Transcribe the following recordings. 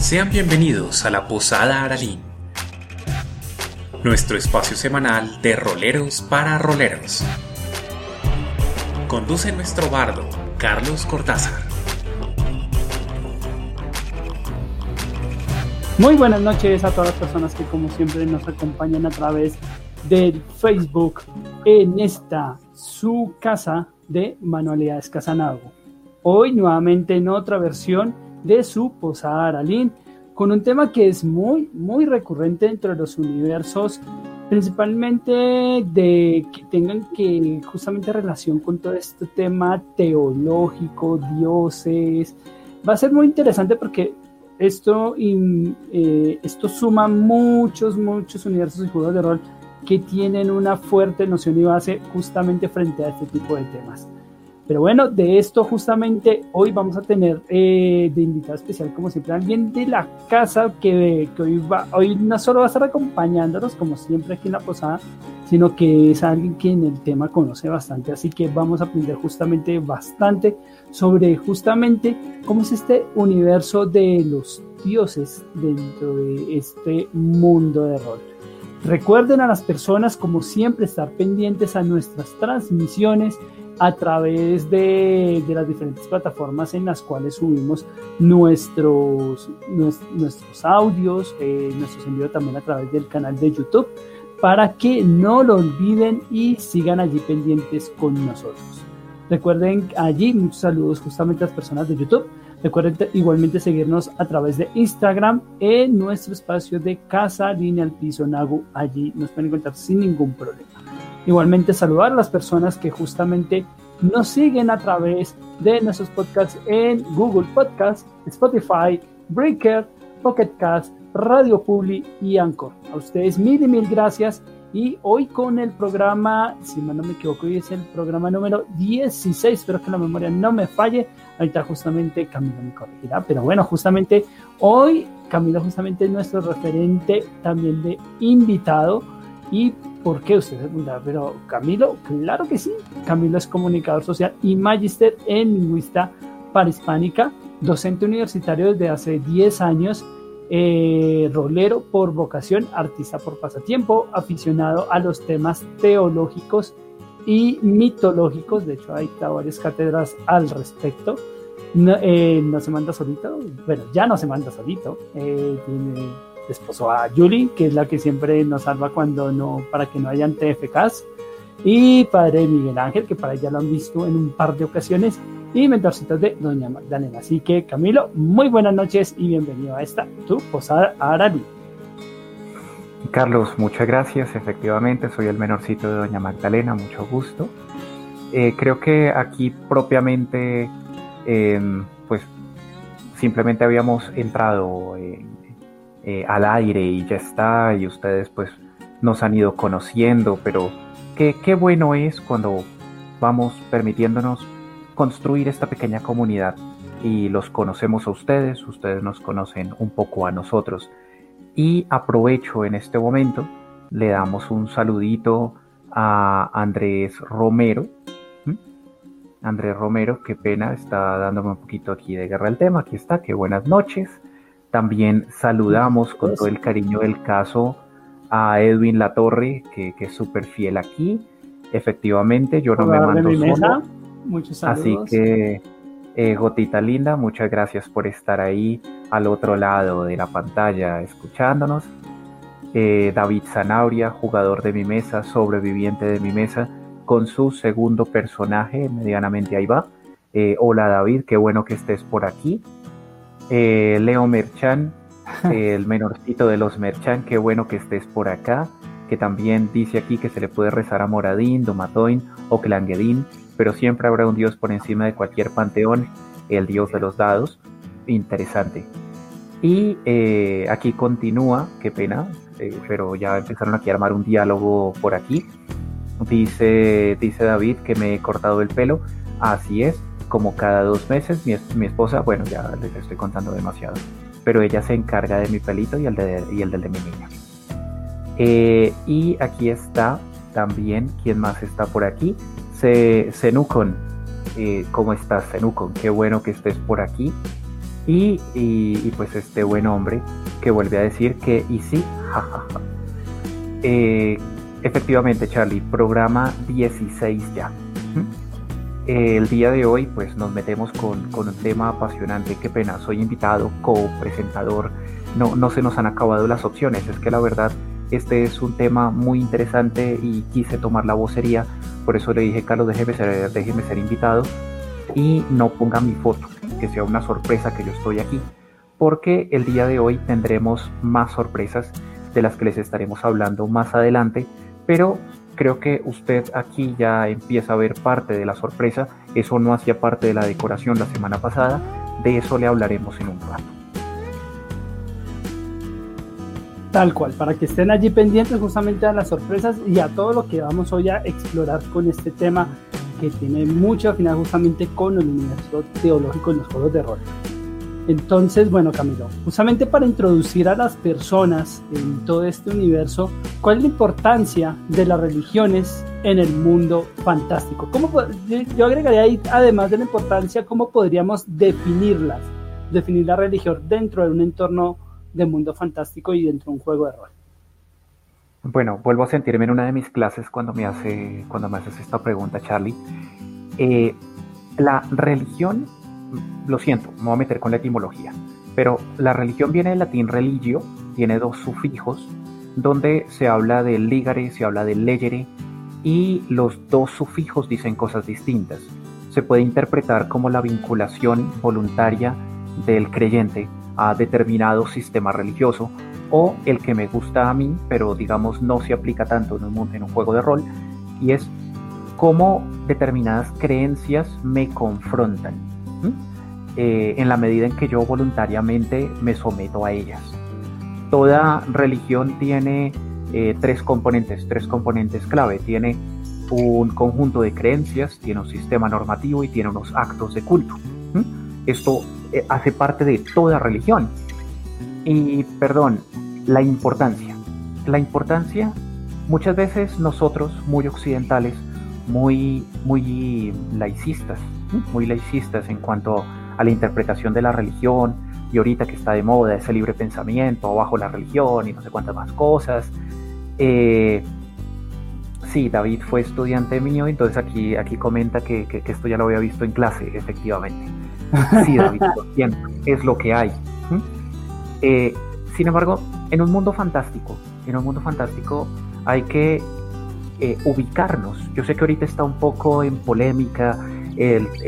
Sean bienvenidos a la Posada Aralín, nuestro espacio semanal de roleros para roleros. Conduce nuestro bardo, Carlos Cortázar. Muy buenas noches a todas las personas que como siempre nos acompañan a través del Facebook en esta su casa de Manualidades Casanago. Hoy nuevamente en otra versión de su Posada Aralín, con un tema que es muy, muy recurrente dentro de los universos, principalmente de que tengan que justamente relación con todo este tema teológico, dioses. Va a ser muy interesante porque esto, eh, esto suma muchos, muchos universos y juegos de rol que tienen una fuerte noción y base justamente frente a este tipo de temas. Pero bueno, de esto justamente hoy vamos a tener eh, de invitado especial, como siempre, alguien de la casa que, hoy, va, hoy no solo va a estar acompañándonos, como siempre aquí en la posada, sino que es alguien que en el tema conoce bastante. Así que vamos a aprender justamente bastante sobre justamente cómo es este universo de los dioses dentro de este mundo de rol. Recuerden a las personas, como siempre, estar pendientes a nuestras transmisiones a través de, las diferentes plataformas en las cuales subimos nuestros, audios, eh, nuestros envíos también a través del canal de YouTube, para que no lo olviden y sigan allí pendientes con nosotros. Recuerden allí muchos saludos justamente a las personas de YouTube. Recuerden igualmente seguirnos a través de Instagram en nuestro espacio de Casa Línea al Piso Nagu. Allí nos pueden encontrar sin ningún problema. Igualmente saludar a las personas que justamente nos siguen a través de nuestros podcasts en Google Podcast, Spotify, Breaker, Pocket Cast, Radio Publi y Anchor. A ustedes mil y mil gracias. Y hoy con el programa, si no me equivoco, hoy es el programa número 16, espero que la memoria no me falle. Ahorita justamente Camilo me corregirá, pero bueno, justamente hoy Camilo justamente es nuestro referente también de invitado ¿Y por qué usted pregunta? Pero Camilo, claro que sí. Camilo es comunicador social y magíster en lingüista para hispánica, docente universitario desde hace 10 años, eh, rolero por vocación, artista por pasatiempo, aficionado a los temas teológicos y mitológicos. De hecho, hay varias cátedras al respecto. No, eh, se manda solito, bueno, ya no se manda solito, eh, tiene esposo a Julie, que es la que siempre nos salva cuando no, para que no hayan TFKs, y padre Miguel Ángel, que para ella lo han visto en un par de ocasiones, y mentorcitos de Doña Magdalena. Así que Camilo, muy buenas noches y bienvenido a esta tu posada Arali. Carlos, muchas gracias. Efectivamente, soy el menorcito de Doña Magdalena, mucho gusto. Eh, creo que aquí propiamente, em, pues simplemente habíamos entrado en eh, al aire y ya está, y ustedes pues nos han ido conociendo, pero qué, qué bueno es cuando vamos permitiéndonos construir esta pequeña comunidad y los conocemos a ustedes, ustedes nos conocen un poco a nosotros. Y aprovecho en este momento, le damos un saludito a Andrés Romero. Andrés Romero, qué pena, está dándome un poquito aquí de guerra al tema. Aquí está, qué buenas noches. También saludamos con todo el cariño del caso a Edwin Latorre, que, que es súper fiel aquí. Efectivamente, yo no me mando solo. Muchos Así que, eh, Gotita Linda, muchas gracias por estar ahí al otro lado de la pantalla escuchándonos. Eh, David Zanauria, jugador de mi mesa, sobreviviente de mi mesa, con su segundo personaje, medianamente ahí va. Eh, hola David, qué bueno que estés por aquí. Eh, Leo Merchan, el menorcito de los Merchan, qué bueno que estés por acá, que también dice aquí que se le puede rezar a Moradín, Domatoin o Clanguedín, pero siempre habrá un dios por encima de cualquier panteón, el dios de los dados. Interesante. Y eh, aquí continúa, qué pena, eh, pero ya empezaron aquí a armar un diálogo por aquí. Dice, dice David que me he cortado el pelo. Así es, como cada dos meses. Mi, esposa, bueno, ya les estoy contando demasiado, pero ella se encarga de mi pelito y el, de, y el del de mi niña. Eh, y aquí está también, ¿quién más está por aquí? Se. Eh, ¿Cómo estás, Zenucon? Qué bueno que estés por aquí. Y, pues este buen hombre que vuelve a decir que, y sí, jajaja. Eh, efectivamente, Charlie, programa 16 ya. El día de hoy pues nos metemos con, con, un tema apasionante, qué pena, soy invitado, co-presentador, no, no se nos han acabado las opciones, es que la verdad este es un tema muy interesante y quise tomar la vocería, por eso le dije, Carlos, déjeme ser, déjeme ser invitado y no ponga mi foto, que sea una sorpresa que yo estoy aquí, porque el día de hoy tendremos más sorpresas de las que les estaremos hablando más adelante, pero creo que usted aquí ya empieza a ver parte de la sorpresa, eso no hacía parte de la decoración la semana pasada, de eso le hablaremos en un rato. Tal cual, para que estén allí pendientes justamente a las sorpresas y a todo lo que vamos hoy a explorar con este tema que tiene mucho afinidad justamente con el universo teológico en los juegos de rol. Entonces, bueno, Camilo, justamente para introducir a las personas en todo este universo, ¿cuál es la importancia de las religiones en el mundo fantástico? ¿Cómo, yo agregaría ahí, además de la importancia, ¿cómo podríamos definirlas? Definir la religión dentro de un entorno de mundo fantástico y dentro de un juego de rol? Bueno, vuelvo a sentirme en una de mis clases cuando me, hace, cuando me haces esta pregunta, Charlie. Eh, la religión, lo siento, me voy a meter con la etimología, pero la religión viene del latín religio, tiene dos sufijos, donde se habla del ligare, se habla del legere, y los dos sufijos dicen cosas distintas. Se puede interpretar como la vinculación voluntaria del creyente a determinado sistema religioso o el que me gusta a mí, pero digamos no se aplica tanto en un, en un juego de rol, y es cómo determinadas creencias me confrontan, eh, en la medida en que yo voluntariamente me someto a ellas. Toda religión tiene eh, tres componentes, tres componentes clave. Tiene un conjunto de creencias, tiene un sistema normativo y tiene unos actos de culto. Esto eh, hace parte de toda religión. Y, perdón, la importancia. La importancia, muchas veces nosotros, muy occidentales, muy, muy laicistas, muy laicistas en cuanto a la interpretación de la religión, y ahorita que está de moda ese libre pensamiento bajo la religión y no sé cuántas más cosas. Eh, sí, David fue estudiante mío, entonces aquí, aquí comenta que, que, esto ya lo había visto en clase, efectivamente. Sí, David, es lo que hay. Eh, sin embargo, en un mundo fantástico, en un mundo fantástico hay que eh, ubicarnos. Yo sé que ahorita está un poco en polémica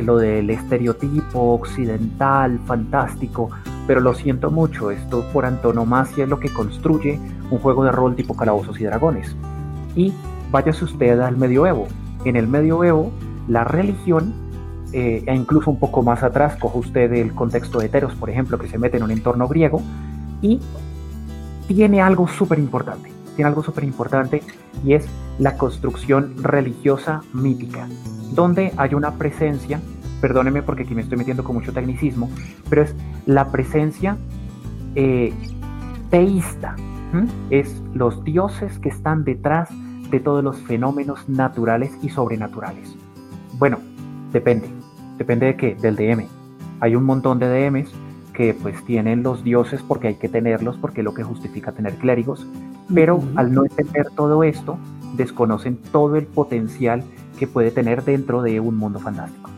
lo del estereotipo occidental, fantástico, pero lo siento mucho, esto por antonomasia es lo que construye un juego de rol tipo Calabozos y Dragones. Y váyase usted al medioevo. En el medioevo, la religión eh, e incluso un poco más atrás, coge usted el contexto de Teros, por ejemplo, que se mete en un entorno griego y tiene algo súper importante, tiene algo súper importante y es la construcción religiosa mítica, donde hay una presencia, perdóneme porque aquí me estoy metiendo con mucho tecnicismo, pero es la presencia eh, teísta, es los dioses que están detrás de todos los fenómenos naturales y sobrenaturales. Bueno, depende, Depende de qué, del DM. Hay un montón de DMs que pues tienen los dioses porque hay que tenerlos, porque es lo que justifica tener clérigos, pero al no entender todo esto, desconocen todo el potencial que puede tener dentro de un mundo fantástico.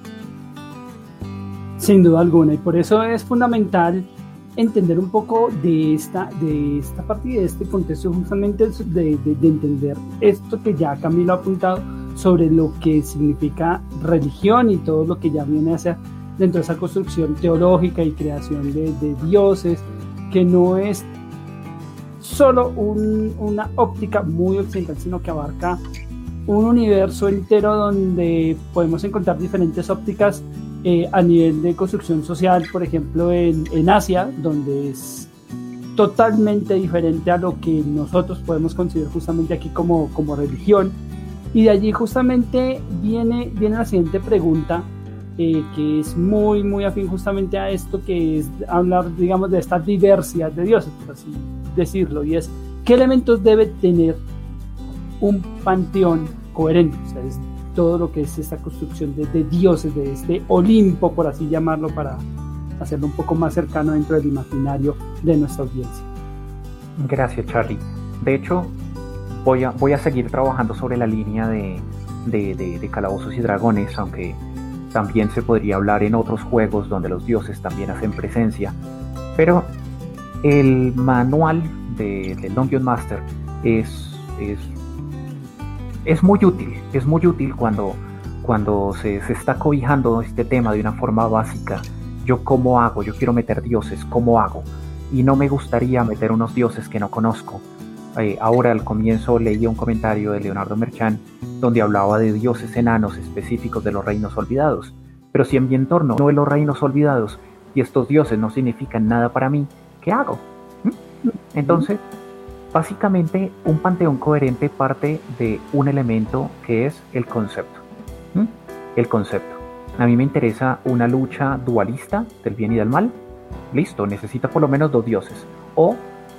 Sin duda alguna, y por eso es fundamental entender un poco de esta, de esta parte de este contexto, justamente de, de entender esto que ya Camilo ha apuntado, sobre lo que significa religión y todo lo que ya viene hacia dentro de esa construcción teológica y creación de, dioses, que no es solo una óptica muy occidental, sino que abarca un universo entero donde podemos encontrar diferentes ópticas eh, a nivel de construcción social, por ejemplo, en, en, Asia, donde es totalmente diferente a lo que nosotros podemos considerar justamente aquí como, como religión. Y de allí justamente viene, viene la siguiente pregunta, eh, que es muy, muy afín justamente a esto, que es hablar, digamos, de esta diversidad de dioses, por así decirlo, y es, ¿qué elementos debe tener un panteón coherente? O sea, es todo lo que es esta construcción de, dioses, de este Olimpo, por así llamarlo, para, hacerlo un poco más cercano dentro del imaginario de nuestra audiencia. Gracias, Charlie. De hecho, voy a, voy a seguir trabajando sobre la línea de, de, calabozos y dragones, aunque también se podría hablar en otros juegos donde los dioses también hacen presencia. Pero el manual de, de Dungeon Master es, es, es, muy útil, es muy útil cuando, cuando se, se, está cobijando este tema de una forma básica. Yo cómo hago, yo quiero meter dioses, ¿cómo hago? Y no me gustaría meter unos dioses que no conozco. Eh, ahora al comienzo leí un comentario de Leonardo Merchán donde hablaba de dioses enanos específicos de los reinos olvidados. Pero si en mi entorno no es los reinos olvidados y estos dioses no significan nada para mí, ¿qué hago? ¿Mm? Entonces, básicamente un panteón coherente parte de un elemento que es el concepto. ¿Mm? El concepto. A mí me interesa una lucha dualista del bien y del mal. Listo, necesita por lo menos dos dioses. O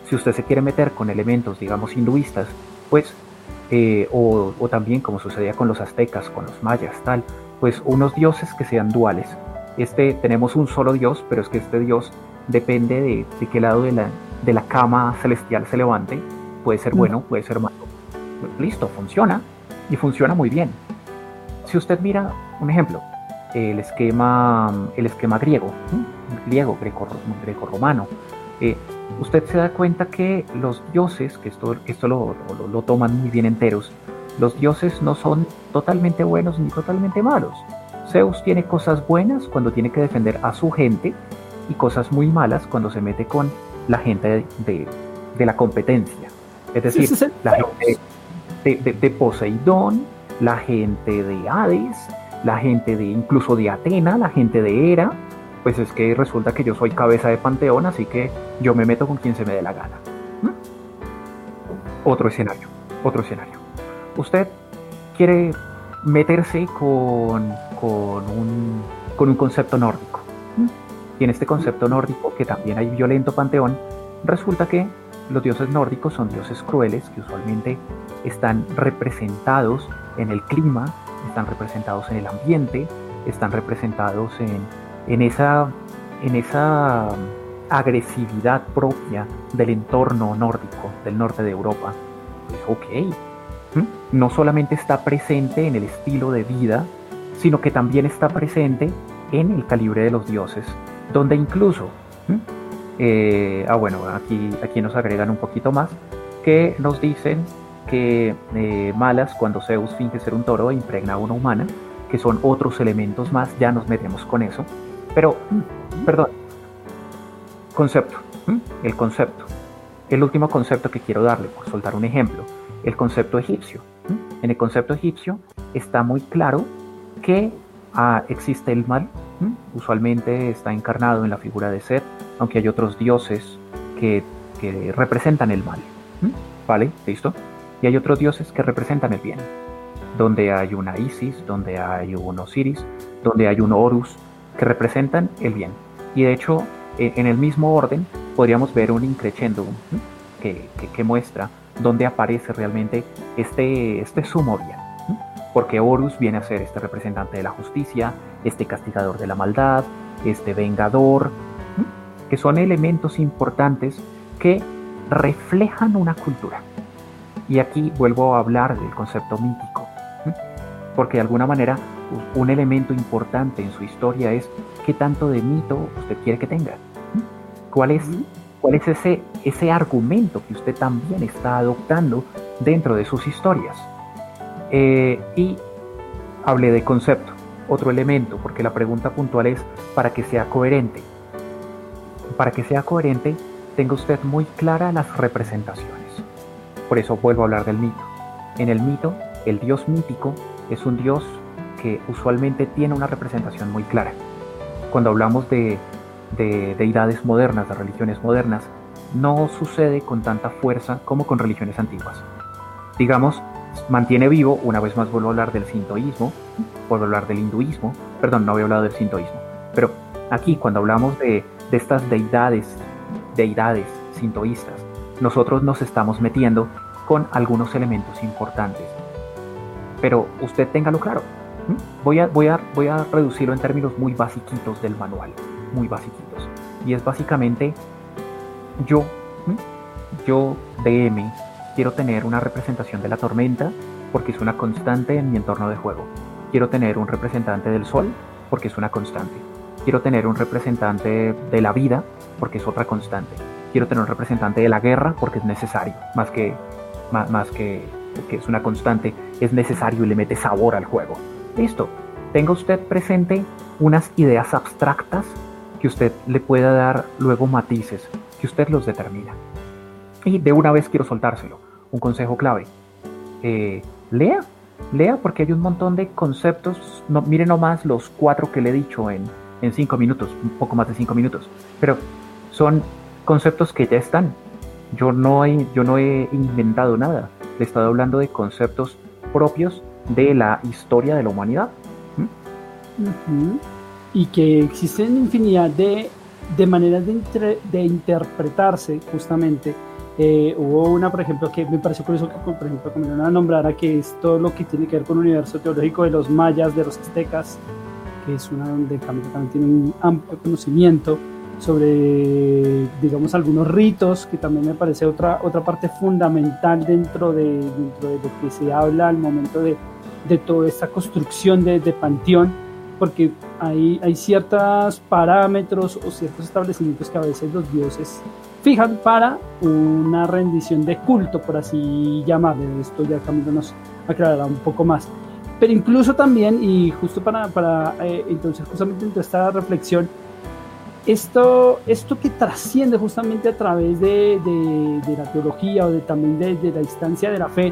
si usted se quiere meter con elementos, digamos, hinduistas, pues, eh, o, también como sucedía con los aztecas, con los mayas, tal, pues unos dioses que sean duales. Este, tenemos un solo dios, pero es que este dios depende de, qué lado de la, de la cama celestial se levante. Puede ser bueno, puede ser malo. Listo, funciona y funciona muy bien. Si usted mira un ejemplo, el esquema, el esquema griego, griego, greco-romano, eh, usted se da cuenta que los dioses, que esto, esto lo, lo, toman muy bien enteros, los dioses no son totalmente buenos ni totalmente malos. Zeus tiene cosas buenas cuando tiene que defender a su gente y cosas muy malas cuando se mete con la gente de, de, la competencia. Es decir, la gente de, de, Poseidón, la gente de Hades, la gente de incluso de Atena, la gente de Hera, pues es que resulta que yo soy cabeza de panteón, así que yo me meto con quien se me dé la gana. ¿Mm? Otro escenario, otro escenario. Usted quiere meterse con, con, un, con un concepto nórdico. ¿Mm? Y en este concepto nórdico, que también hay violento panteón, resulta que los dioses nórdicos son dioses crueles que usualmente están representados en el clima, están representados en el ambiente, están representados en en esa, en esa agresividad propia del entorno nórdico, del norte de Europa. Pues ok, no solamente está presente en el estilo de vida, sino que también está presente en el calibre de los dioses, donde incluso, eh, ah bueno, aquí, aquí nos agregan un poquito más, que nos dicen que eh, malas cuando Zeus finge ser un toro impregna a una humana, que son otros elementos más, ya nos metemos con eso, pero, perdón, concepto, el concepto. El último concepto que quiero darle, por soltar un ejemplo, el concepto egipcio. En el concepto egipcio está muy claro que ah, existe el mal, usualmente está encarnado en la figura de Set, aunque hay otros dioses que, representan el mal. ¿Vale? ¿Listo? Y hay otros dioses que representan el bien, donde hay una Isis, donde hay un Osiris, donde hay un Horus, que representan el bien. Y de hecho, e, en el mismo orden, podríamos ver un increchendo que, que, muestra dónde aparece realmente este, este sumo bien. Porque Horus viene a ser este representante de la justicia, este castigador de la maldad, este vengador, que son elementos importantes que reflejan una cultura. Y aquí vuelvo a hablar del concepto mítico, porque de alguna manera un elemento importante en su historia es qué tanto de mito usted quiere que tenga. ¿Cuál es, cuál es ese, ese argumento que usted también está adoptando dentro de sus historias? Eh, y hablé de concepto, otro elemento, porque la pregunta puntual es para que sea coherente. Para que sea coherente, tenga usted muy clara las representaciones. Por eso vuelvo a hablar del mito. En el mito, el dios mítico es un dios usualmente tiene una representación muy clara. Cuando hablamos de, deidades modernas, de religiones modernas, no sucede con tanta fuerza como con religiones antiguas. Digamos, mantiene vivo, una vez más vuelvo a hablar del sintoísmo, vuelvo a hablar del hinduismo, perdón, no había hablado del sintoísmo, pero aquí cuando hablamos de, estas deidades, deidades sintoístas, nosotros nos estamos metiendo con algunos elementos importantes. Pero usted téngalo claro, Voy a, voy, a, voy a reducirlo en términos muy basiquitos del manual. muy básicos. Y es básicamente yo, yo DM, quiero tener una representación de la tormenta porque es una constante en mi entorno de juego. Quiero tener un representante del sol porque es una constante. Quiero tener un representante de la vida porque es otra constante. Quiero tener un representante de la guerra porque es necesario, más que, más, que, es una constante, es necesario y le mete sabor al juego. Listo, tenga usted presente unas ideas abstractas que usted le pueda dar luego matices, que usted los determina. Y de una vez quiero soltárselo, un consejo clave. Eh, lea, lea porque hay un montón de conceptos, no, mire nomás los cuatro que le he dicho en, en cinco minutos, un poco más de cinco minutos, pero son conceptos que ya están. Yo no, he, yo no he inventado nada, le he estado hablando de conceptos propios de la historia de la humanidad. Y que existen infinidad de, de maneras de, de, interpretarse justamente. Eh, hubo una, por ejemplo, que me pareció curioso que, por ejemplo, como a nombrar que es todo lo que tiene que ver con el universo teológico de los mayas, de los aztecas, que es una donde Camilo también tiene un amplio conocimiento sobre, digamos, algunos ritos, que también me parece otra, otra parte fundamental dentro de, dentro de lo que se habla al momento de, de toda esta construcción de, de panteón, porque hay, hay ciertos parámetros o ciertos establecimientos que a veces los dioses fijan para una rendición de culto, por así llamarle. Esto ya Camilo nos aclarará un poco más. Pero incluso también, y justo para, para eh, entonces justamente en esta reflexión, esto, esto que trasciende justamente a través de, de, la teología o de, también de, de, la instancia de la fe,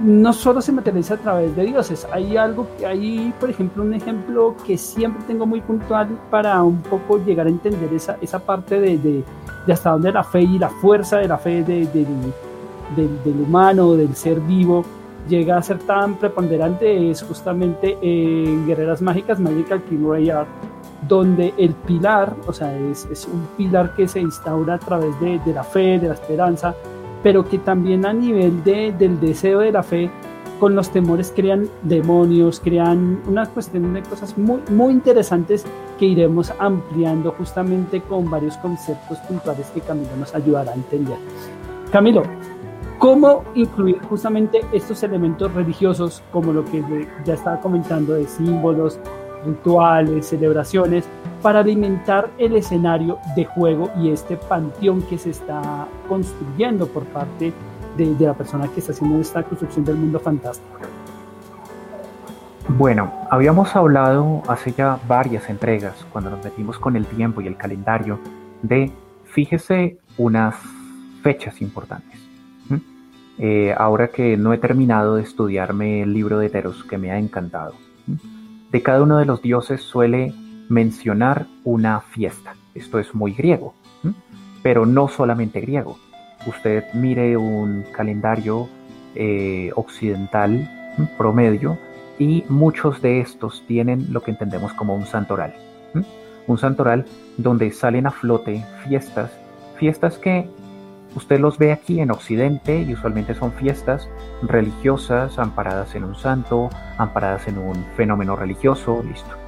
no solo se materializa a través de dioses, hay algo, hay por ejemplo un ejemplo que siempre tengo muy puntual para un poco llegar a entender esa, esa parte de, de, hasta dónde la fe y la fuerza de la fe del, del humano, del ser vivo, llega a ser tan preponderante es justamente en Guerreras Mágicas, Magical King Art donde el pilar, o sea, es, es, un pilar que se instaura a través de, de, la fe, de la esperanza, pero que también a nivel de, del deseo de la fe, con los temores crean demonios, crean una cuestión de cosas muy, muy interesantes que iremos ampliando justamente con varios conceptos puntuales que Camilo nos ayudará a entender. Camilo, ¿cómo incluir justamente estos elementos religiosos como lo que ya estaba comentando de símbolos, rituales, celebraciones, para alimentar el escenario de juego y este panteón que se está construyendo por parte de, la persona que está haciendo esta construcción del mundo fantástico. Bueno, habíamos hablado hace ya varias entregas, cuando nos metimos con el tiempo y el calendario, de fíjese unas fechas importantes. Eh, ahora que no he terminado de estudiarme el libro de Teros, que me ha encantado de cada uno de los dioses suele mencionar una fiesta. Esto es muy griego, pero no solamente griego. Usted mire un calendario eh, occidental promedio y muchos de estos tienen lo que entendemos como un santoral. Un santoral donde salen a flote fiestas, fiestas que Usted los ve aquí en Occidente y usualmente son fiestas religiosas amparadas en un santo, amparadas en un fenómeno religioso, listo.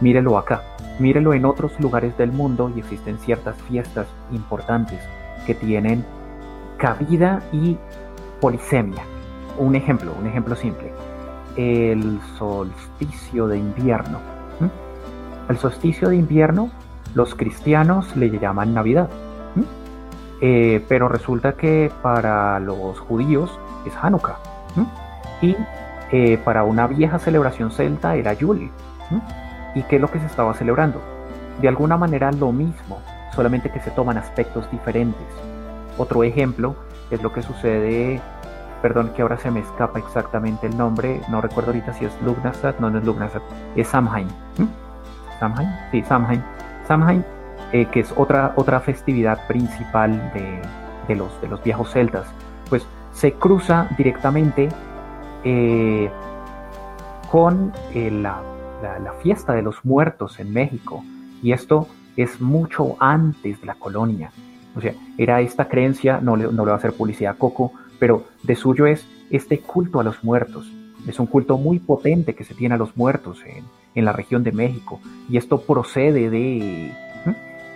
Mírelo acá, mírelo en otros lugares del mundo y existen ciertas fiestas importantes que tienen cabida y polisemia. Un ejemplo, un ejemplo simple. El solsticio de invierno. El solsticio de invierno los cristianos le llaman Navidad eh, pero resulta que para los judíos es Hanukkah. Y eh, para una vieja celebración celta era Yule. ¿Y qué es lo que se estaba celebrando? De alguna manera lo mismo, solamente que se toman aspectos diferentes. Otro ejemplo es lo que sucede, perdón que ahora se me escapa exactamente el nombre, no recuerdo ahorita si es Lugnasat, no, no es Lugnasat, es Samhain. ¿Samhain? Sí, Samhain. Samhain eh, que es otra, otra festividad principal de, los, de los viejos celtas, pues se cruza directamente eh, con eh, la, fiesta de los muertos en México. Y esto es mucho antes de la colonia. O sea, era esta creencia, no le, no le va a hacer publicidad a Coco, pero de suyo es este culto a los muertos. Es un culto muy potente que se tiene a los muertos en, en la región de México. Y esto procede de,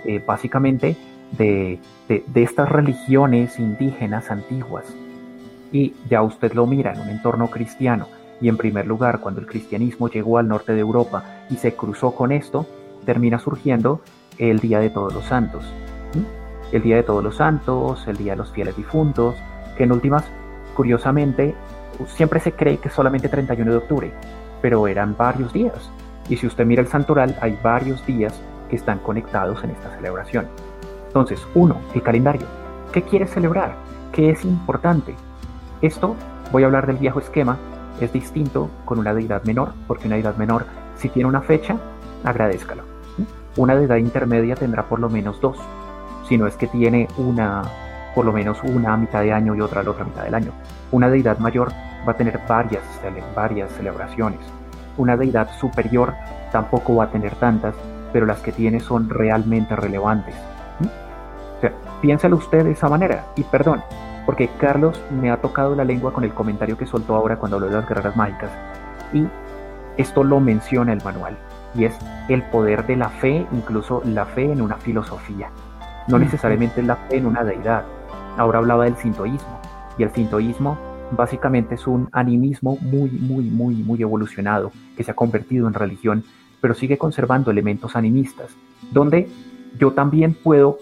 eh, básicamente, de, de, estas religiones indígenas antiguas. Y ya usted lo mira en un entorno cristiano. Y en primer lugar, cuando el cristianismo llegó al norte de Europa y se cruzó con esto, termina surgiendo el Día de Todos los Santos. El Día de Todos los Santos, el Día de los Fieles Difuntos, que en últimas, curiosamente, siempre se cree que es solamente 31 de octubre, pero eran varios días. Y si usted mira el santoral, hay varios días que están conectados en esta celebración. Entonces, uno, el calendario. ¿Qué quiere celebrar? ¿Qué es importante? Esto, voy a hablar del viejo esquema, es distinto con una deidad menor, porque una deidad menor, si tiene una fecha, agradezcalo. Una deidad intermedia tendrá por lo menos dos, si no es que tiene una, por lo menos una a mitad de año y otra a la otra mitad del año. Una deidad mayor va a tener varias, varias celebraciones. Una deidad superior tampoco va a tener tantas, pero las que tiene son realmente relevantes. O sea, piénsalo usted de esa manera. Y perdón, porque Carlos me ha tocado la lengua con el comentario que soltó ahora cuando habló de las guerreras mágicas. Y esto lo menciona el manual, y es el poder de la fe, incluso la fe en una filosofía. No necesariamente la fe en una deidad. Ahora hablaba del sintoísmo, y el sintoísmo básicamente es un animismo muy, muy, muy, muy evolucionado, que se ha convertido en religión, pero sigue conservando elementos animistas, donde yo también puedo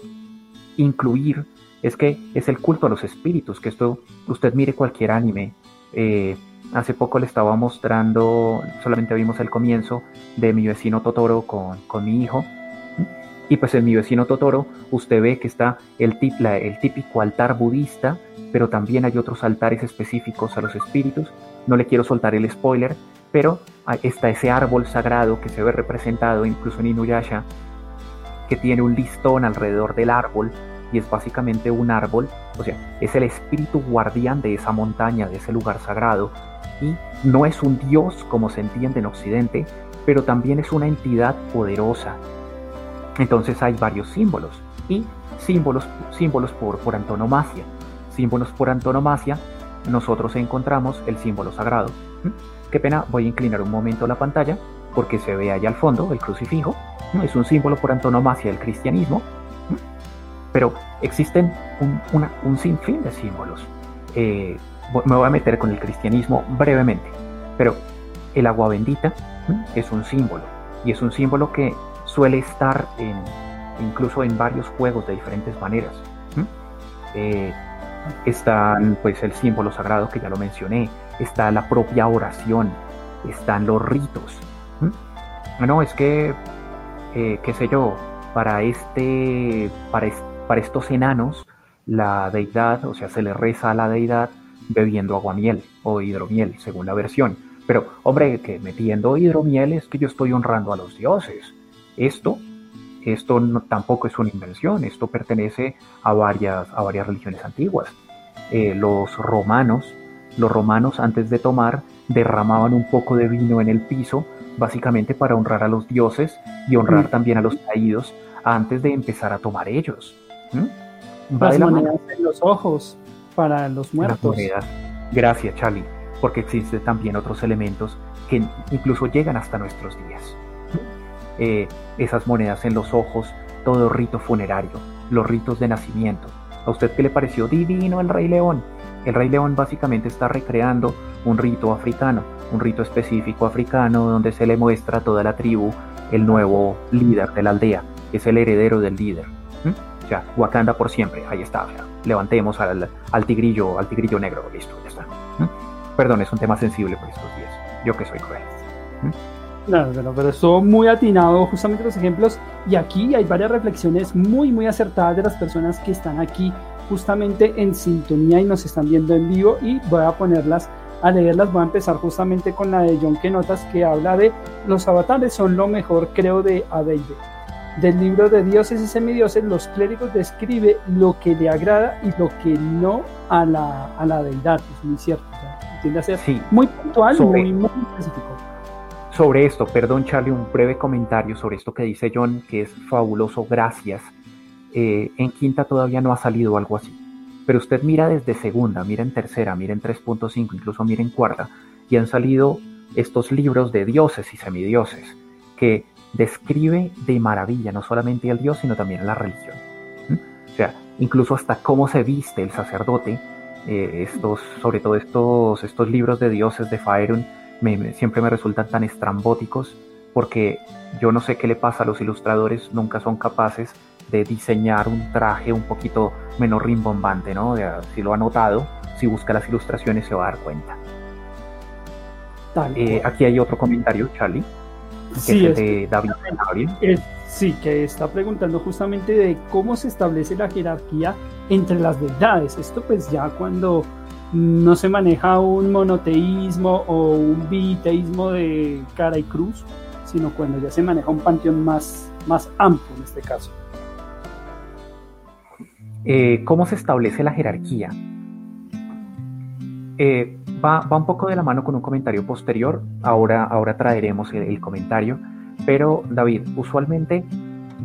incluir es que es el culto a los espíritus, que esto, usted mire cualquier anime. Eh, hace poco le estaba mostrando, solamente vimos el comienzo de mi vecino Totoro con, con mi hijo. Y pues en mi vecino Totoro usted ve que está el, el típico altar budista, pero también hay otros altares específicos a los espíritus. No le quiero soltar el spoiler, pero está ese árbol sagrado que se ve representado incluso en Inuyasha, que tiene un listón alrededor del árbol y es básicamente un árbol, o sea, es el espíritu guardián de esa montaña, de ese lugar sagrado, y no es un dios como se entiende en Occidente, pero también es una entidad poderosa. Entonces hay varios símbolos y símbolos, símbolos por, antonomasia. Símbolos por antonomasia, nosotros encontramos el símbolo sagrado. ¿Mm? Qué pena, voy a inclinar un momento la pantalla porque se ve allá al fondo el crucifijo. Es un símbolo por antonomasia del cristianismo pero existen un, sinfín de símbolos. Eh, me voy a meter con el cristianismo brevemente, pero el agua bendita es un símbolo y es un símbolo que suele estar incluso en varios juegos de diferentes maneras. Eh, están pues el símbolo sagrado que ya lo mencioné, está la propia oración, están los ritos. No, es que, eh, qué sé yo, para este, para este para estos enanos, la deidad, o sea, se le reza a la deidad bebiendo aguamiel o hidromiel, según la versión. Pero, hombre, que metiendo hidromiel es que yo estoy honrando a los dioses. Esto, esto no, tampoco es una invención, esto pertenece a varias, a varias religiones antiguas. Eh, los romanos, los romanos antes de tomar derramaban un poco de vino en el piso, básicamente para honrar a los dioses y honrar mm. también a los caídos antes de empezar a tomar ellos. ¿Mm? Las monedas en los ojos para los muertos. Gracias, Charlie, porque existen también otros elementos que incluso llegan hasta nuestros días. Eh, esas monedas en los ojos, todo rito funerario, los ritos de nacimiento. ¿A usted qué le pareció divino el Rey León? El Rey León básicamente está recreando un rito africano, un rito específico africano donde se le muestra a toda la tribu el nuevo líder de la aldea, es el heredero del líder. Ya, Wakanda por siempre, ahí está. levantemos al, al, tigrillo, al tigrillo negro, listo, ya está. Perdón, es un tema sensible por estos días. Yo que soy cruel. Claro, pero, pero estuvo muy atinado justamente los ejemplos y aquí hay varias reflexiones muy, muy acertadas de las personas que están aquí justamente en sintonía y nos están viendo en vivo y voy a ponerlas a leerlas. Voy a empezar justamente con la de John Kenotas que habla de los avatares son lo mejor creo de Adeide del libro de dioses y semidioses, los clérigos describe lo que le agrada y lo que no a la, a la deidad. Es muy cierto. tiende a ser muy puntual, muy, muy específico. Sobre esto, perdón Charlie, un breve comentario sobre esto que dice John, que es fabuloso, gracias. Eh, en quinta todavía no ha salido algo así. Pero usted mira desde segunda, mira en tercera, mira en 3.5, incluso mira en cuarta, y han salido estos libros de dioses y semidioses que describe de maravilla no solamente al Dios, sino también a la religión. O sea, incluso hasta cómo se viste el sacerdote, eh, estos, sobre todo estos, estos libros de dioses de Faerun, siempre me resultan tan estrambóticos porque yo no sé qué le pasa a los ilustradores, nunca son capaces de diseñar un traje un poquito menos rimbombante, ¿no? si lo ha notado, si busca las ilustraciones se va a dar cuenta. Eh, aquí hay otro comentario, Charlie, que sí, es de David sí, que está preguntando justamente de cómo se establece la jerarquía entre las verdades. Esto pues ya cuando no se maneja un monoteísmo o un biteísmo de cara y cruz, sino cuando ya se maneja un panteón más, más amplio en este caso. Eh, ¿Cómo se establece la jerarquía? Eh, va, va, un poco de la mano con un comentario posterior, ahora, ahora traeremos el, comentario, pero David, usualmente,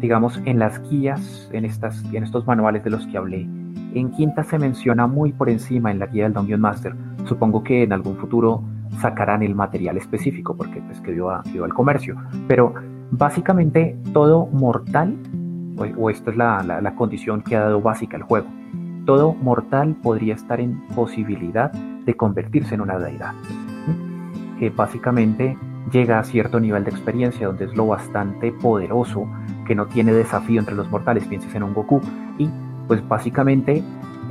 digamos, en las guías, en, estas, en estos manuales de los que hablé, en quinta se menciona muy por encima en la guía del Dungeon Master. Supongo que en algún futuro sacarán el material específico porque pues que dio, al comercio. Pero básicamente todo mortal, o, esta es la, condición que ha dado básica el juego, todo mortal podría estar en posibilidad de convertirse en una deidad. Que básicamente llega a cierto nivel de experiencia donde es lo bastante poderoso, que no tiene desafío entre los mortales, pienses en un Goku, y pues básicamente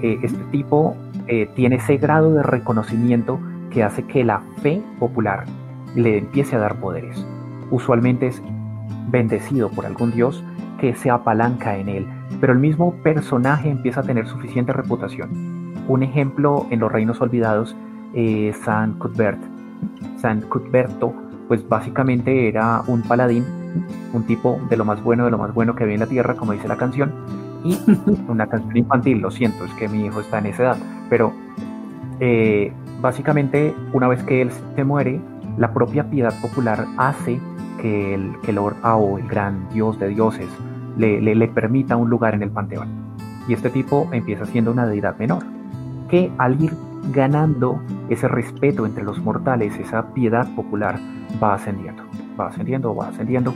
eh, este tipo eh, tiene ese grado de reconocimiento que hace que la fe popular le empiece a dar poderes. Usualmente es bendecido por algún dios que se apalanca en él, pero el mismo personaje empieza a tener suficiente reputación. Un ejemplo en los reinos olvidados, eh, San Cuthbert. San Cuthberto, pues básicamente era un paladín, un tipo de lo más bueno, de lo más bueno que había en la tierra, como dice la canción, y una canción infantil, lo siento, es que mi hijo está en esa edad, pero eh, básicamente, una vez que él se muere, la propia piedad popular hace que el, que Lord Ao, el gran dios de dioses, le, le, permita un lugar en el panteón. Y este tipo empieza siendo una deidad menor, que al ir ganando ese respeto entre los mortales, esa piedad popular, va ascendiendo, va ascendiendo, va ascendiendo.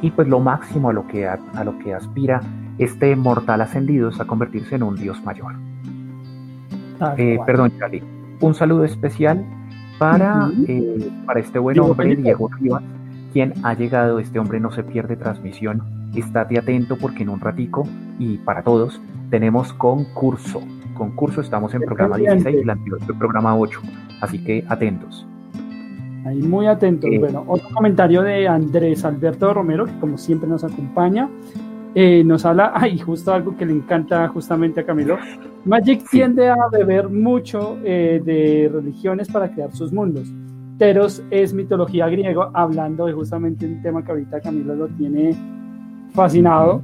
Y pues lo máximo a lo que, a, lo que aspira este mortal ascendido es a convertirse en un dios mayor. Eh, perdón, Charlie un saludo especial para, eh, para este buen hombre, Diego Rivas, quien ha llegado. Este hombre no se pierde transmisión. Estate atento porque en un ratico y para todos tenemos concurso. Concurso, estamos en programa 16 y el anterior programa 8. Así que atentos. Ahí muy atentos. Eh, bueno, otro comentario de Andrés Alberto Romero, que como siempre nos acompaña. Eh, nos habla, ay, justo algo que le encanta justamente a Camilo. Magic tiende a beber mucho eh, de religiones para crear sus mundos. Teros es mitología griego, hablando de justamente un tema que ahorita Camilo lo tiene fascinado.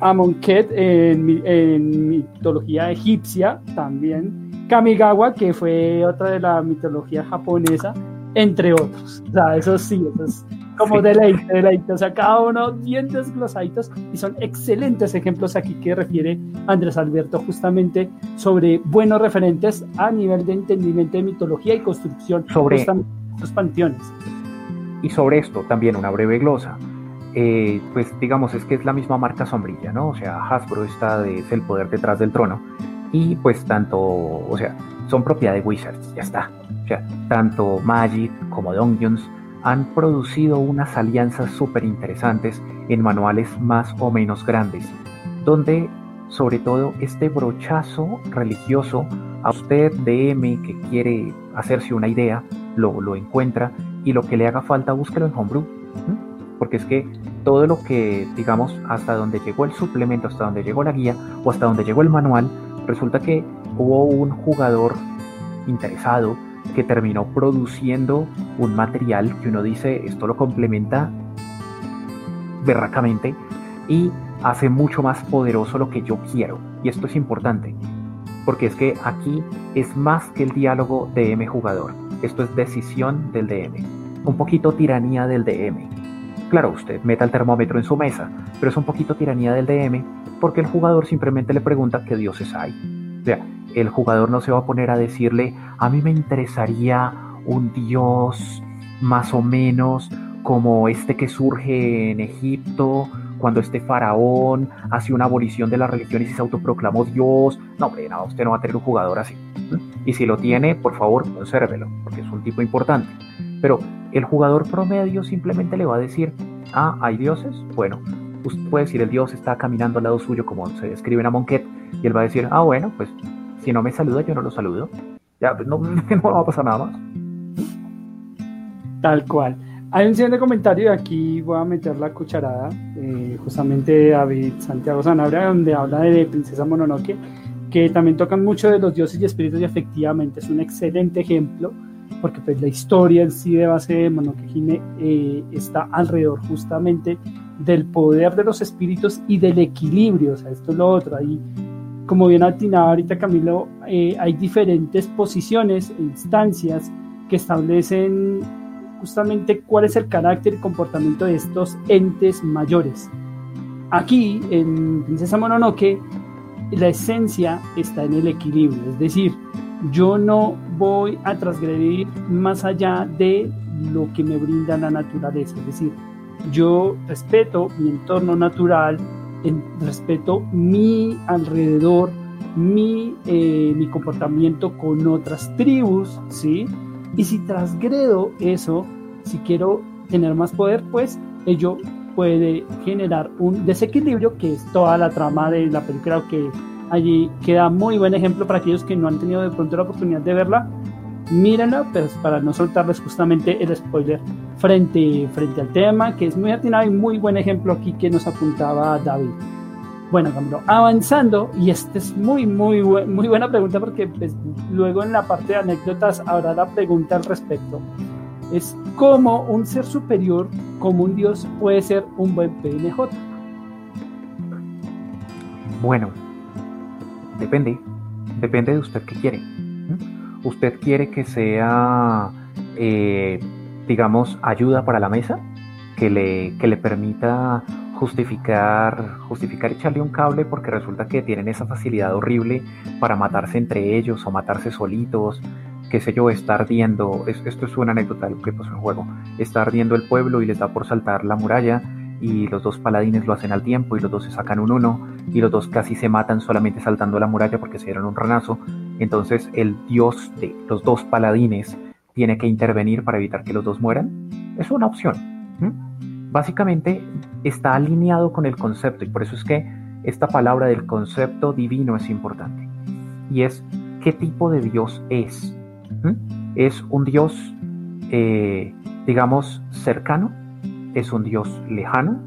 Amonkhet en, en mitología egipcia también. Kamigawa, que fue otra de la mitología japonesa, entre otros. O sea, eso sí, eso es como deleite, deleite. O sea, cada uno bien desglosaditos y son excelentes ejemplos aquí que refiere Andrés Alberto justamente sobre buenos referentes a nivel de entendimiento de mitología y construcción sobre los panteones. Y sobre esto también una breve glosa. Eh, pues digamos es que es la misma marca sombrilla, ¿no? O sea, Hasbro está de, es el poder detrás del trono y pues tanto, o sea, son propiedad de Wizards, ya está. O sea, tanto Magic como Dungeons han producido unas alianzas súper interesantes en manuales más o menos grandes, donde sobre todo este brochazo religioso a usted DM que quiere hacerse una idea, lo, lo encuentra y lo que le haga falta búsquelo en Homebrew. Porque es que todo lo que, digamos, hasta donde llegó el suplemento, hasta donde llegó la guía o hasta donde llegó el manual, resulta que hubo un jugador interesado que terminó produciendo un material que uno dice esto lo complementa berracamente y hace mucho más poderoso lo que yo quiero. Y esto es importante, porque es que aquí es más que el diálogo DM jugador. Esto es decisión del DM. Un poquito tiranía del DM. Claro, usted meta el termómetro en su mesa, pero es un poquito tiranía del DM porque el jugador simplemente le pregunta qué dioses hay. O sea, el jugador no se va a poner a decirle, a mí me interesaría un dios más o menos como este que surge en Egipto, cuando este faraón hace una abolición de las religiones y se autoproclamó Dios. No, hombre, no, usted no va a tener un jugador así. Y si lo tiene, por favor, consérvelo, porque es un tipo importante. Pero el jugador promedio simplemente le va a decir, ah, hay dioses. Bueno, usted puede decir, el dios está caminando al lado suyo, como se describe en a Monquet, y él va a decir, ah, bueno, pues si no me saluda, yo no lo saludo. Ya, pues, no, no va a pasar nada más. Tal cual. Hay un siguiente comentario y aquí voy a meter la cucharada, eh, justamente David Santiago Sanabria, donde habla de Princesa Mononoke, que también tocan mucho de los dioses y espíritus y efectivamente es un excelente ejemplo, porque pues la historia en sí de base de Mononoke Hime eh, está alrededor justamente del poder de los espíritus y del equilibrio, o sea, esto es lo otro, ahí como bien atinaba ahorita Camilo, eh, hay diferentes posiciones e instancias que establecen justamente cuál es el carácter y comportamiento de estos entes mayores. Aquí, en Princesa Mononoke, la esencia está en el equilibrio, es decir, yo no voy a transgredir más allá de lo que me brinda la naturaleza, es decir, yo respeto mi entorno natural, respeto mi alrededor, mi, eh, mi comportamiento con otras tribus, ¿sí? Y si transgredo eso, si quiero tener más poder, pues ello puede generar un desequilibrio, que es toda la trama de la película, que allí queda muy buen ejemplo para aquellos que no han tenido de pronto la oportunidad de verla. Mírenla, pues para no soltarles justamente el spoiler frente, frente al tema, que es muy atinado y muy buen ejemplo aquí que nos apuntaba David. Bueno, Camilo, avanzando, y esta es muy, muy, muy buena pregunta porque pues, luego en la parte de anécdotas habrá la pregunta al respecto. Es cómo un ser superior, como un dios, puede ser un buen PNJ. Bueno, depende. Depende de usted qué quiere. ¿Usted quiere que sea, eh, digamos, ayuda para la mesa? Que le, que le permita justificar, justificar echarle un cable porque resulta que tienen esa facilidad horrible para matarse entre ellos o matarse solitos, qué sé yo, está ardiendo, esto es una anécdota de lo que pasó en juego, está ardiendo el pueblo y les da por saltar la muralla y los dos paladines lo hacen al tiempo y los dos se sacan un uno y los dos casi se matan solamente saltando la muralla porque se dieron un ranazo, entonces el dios de los dos paladines tiene que intervenir para evitar que los dos mueran, es una opción básicamente está alineado con el concepto y por eso es que esta palabra del concepto divino es importante. Y es qué tipo de Dios es. ¿Es un Dios, eh, digamos, cercano? ¿Es un Dios lejano?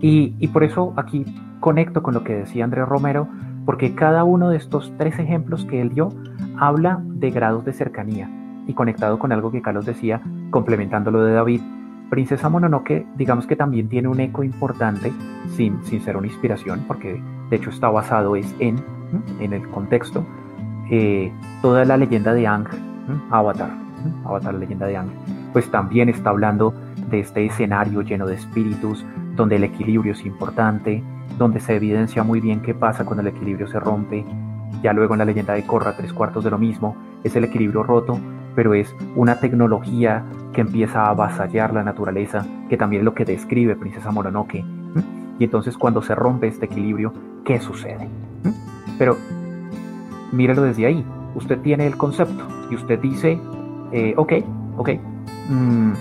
Y, y por eso aquí conecto con lo que decía Andrés Romero, porque cada uno de estos tres ejemplos que él dio habla de grados de cercanía. Y conectado con algo que Carlos decía, complementando lo de David, Princesa Mononoke, digamos que también tiene un eco importante, sin, sin ser una inspiración, porque de hecho está basado es en, en el contexto, eh, toda la leyenda de Ang, Avatar, Avatar, la leyenda de Ang, pues también está hablando de este escenario lleno de espíritus, donde el equilibrio es importante, donde se evidencia muy bien qué pasa cuando el equilibrio se rompe. Ya luego en la leyenda de Korra, tres cuartos de lo mismo, es el equilibrio roto, pero es una tecnología que empieza a avasallar la naturaleza, que también es lo que describe Princesa Mononoke. Y entonces cuando se rompe este equilibrio, ¿qué sucede? Pero mírelo desde ahí. Usted tiene el concepto y usted dice, eh, ok, ok, mm,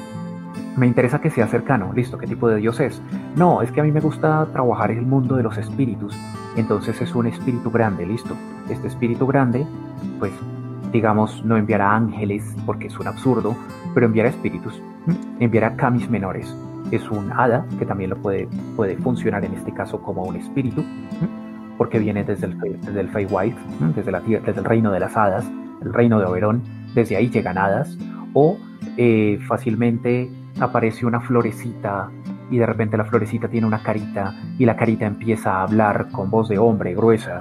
me interesa que sea cercano, listo, ¿qué tipo de Dios es? No, es que a mí me gusta trabajar el mundo de los espíritus, entonces es un espíritu grande, listo. Este espíritu grande, pues digamos, no enviará ángeles porque es un absurdo, pero enviará espíritus, enviará kamis menores. Es un hada que también lo puede, puede funcionar en este caso como un espíritu, porque viene desde el, desde el Feywild, desde, la, desde el reino de las hadas, el reino de Oberón, desde ahí llegan hadas, o eh, fácilmente aparece una florecita y de repente la florecita tiene una carita y la carita empieza a hablar con voz de hombre gruesa.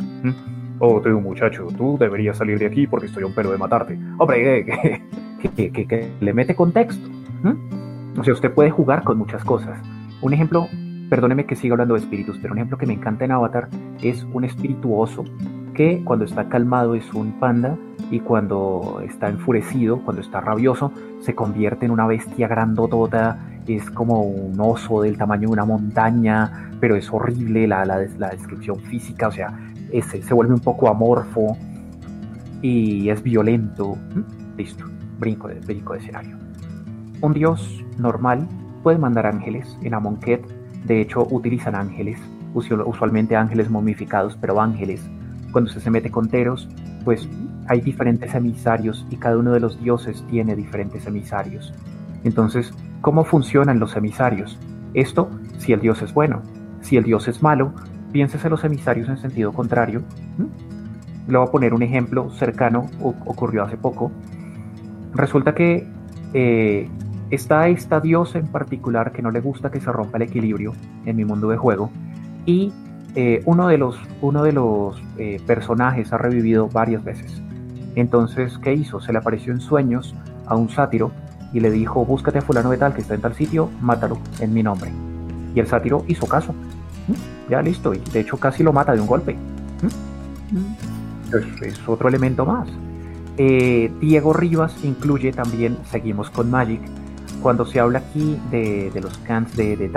Oh, tú muchacho, tú deberías salir de aquí porque estoy a un pelo de matarte. Hombre, que, que, le mete contexto. O sea, usted puede jugar con muchas cosas. Un ejemplo, perdóneme que siga hablando de espíritus, pero un ejemplo que me encanta en Avatar es un espirituoso que cuando está calmado es un panda y cuando está enfurecido, cuando está rabioso, se convierte en una bestia grandotota, es como un oso del tamaño de una montaña, pero es horrible la, la, descripción física, o sea, se vuelve un poco amorfo y es violento. ¿Mm? Listo, brinco de, brinco de escenario. Un dios normal puede mandar ángeles en Amonkhet, de hecho utilizan ángeles, usualmente ángeles momificados, pero ángeles. Cuando se mete con Teros, pues hay diferentes emisarios y cada uno de los dioses tiene diferentes emisarios. Entonces, ¿cómo funcionan los emisarios? Esto si el dios es bueno. Si el dios es malo, piénsese los emisarios en sentido contrario. Le voy a poner un ejemplo cercano, ocurrió hace poco. Resulta que eh, está esta diosa en particular que no le gusta que se rompa el equilibrio en mi mundo de juego y eh, uno de los, uno de los eh, personajes ha revivido varias veces. Entonces, ¿qué hizo? Se le apareció en sueños a un sátiro y le dijo, búscate a fulano de tal que está en tal sitio, mátalo en mi nombre. Y el sátiro hizo caso. ¿Mm? Ya listo, y de hecho casi lo mata de un golpe. ¿Mm? Es, otro elemento más. Eh, Diego Rivas incluye también, seguimos con Magic, cuando se habla aquí de, los cants de, de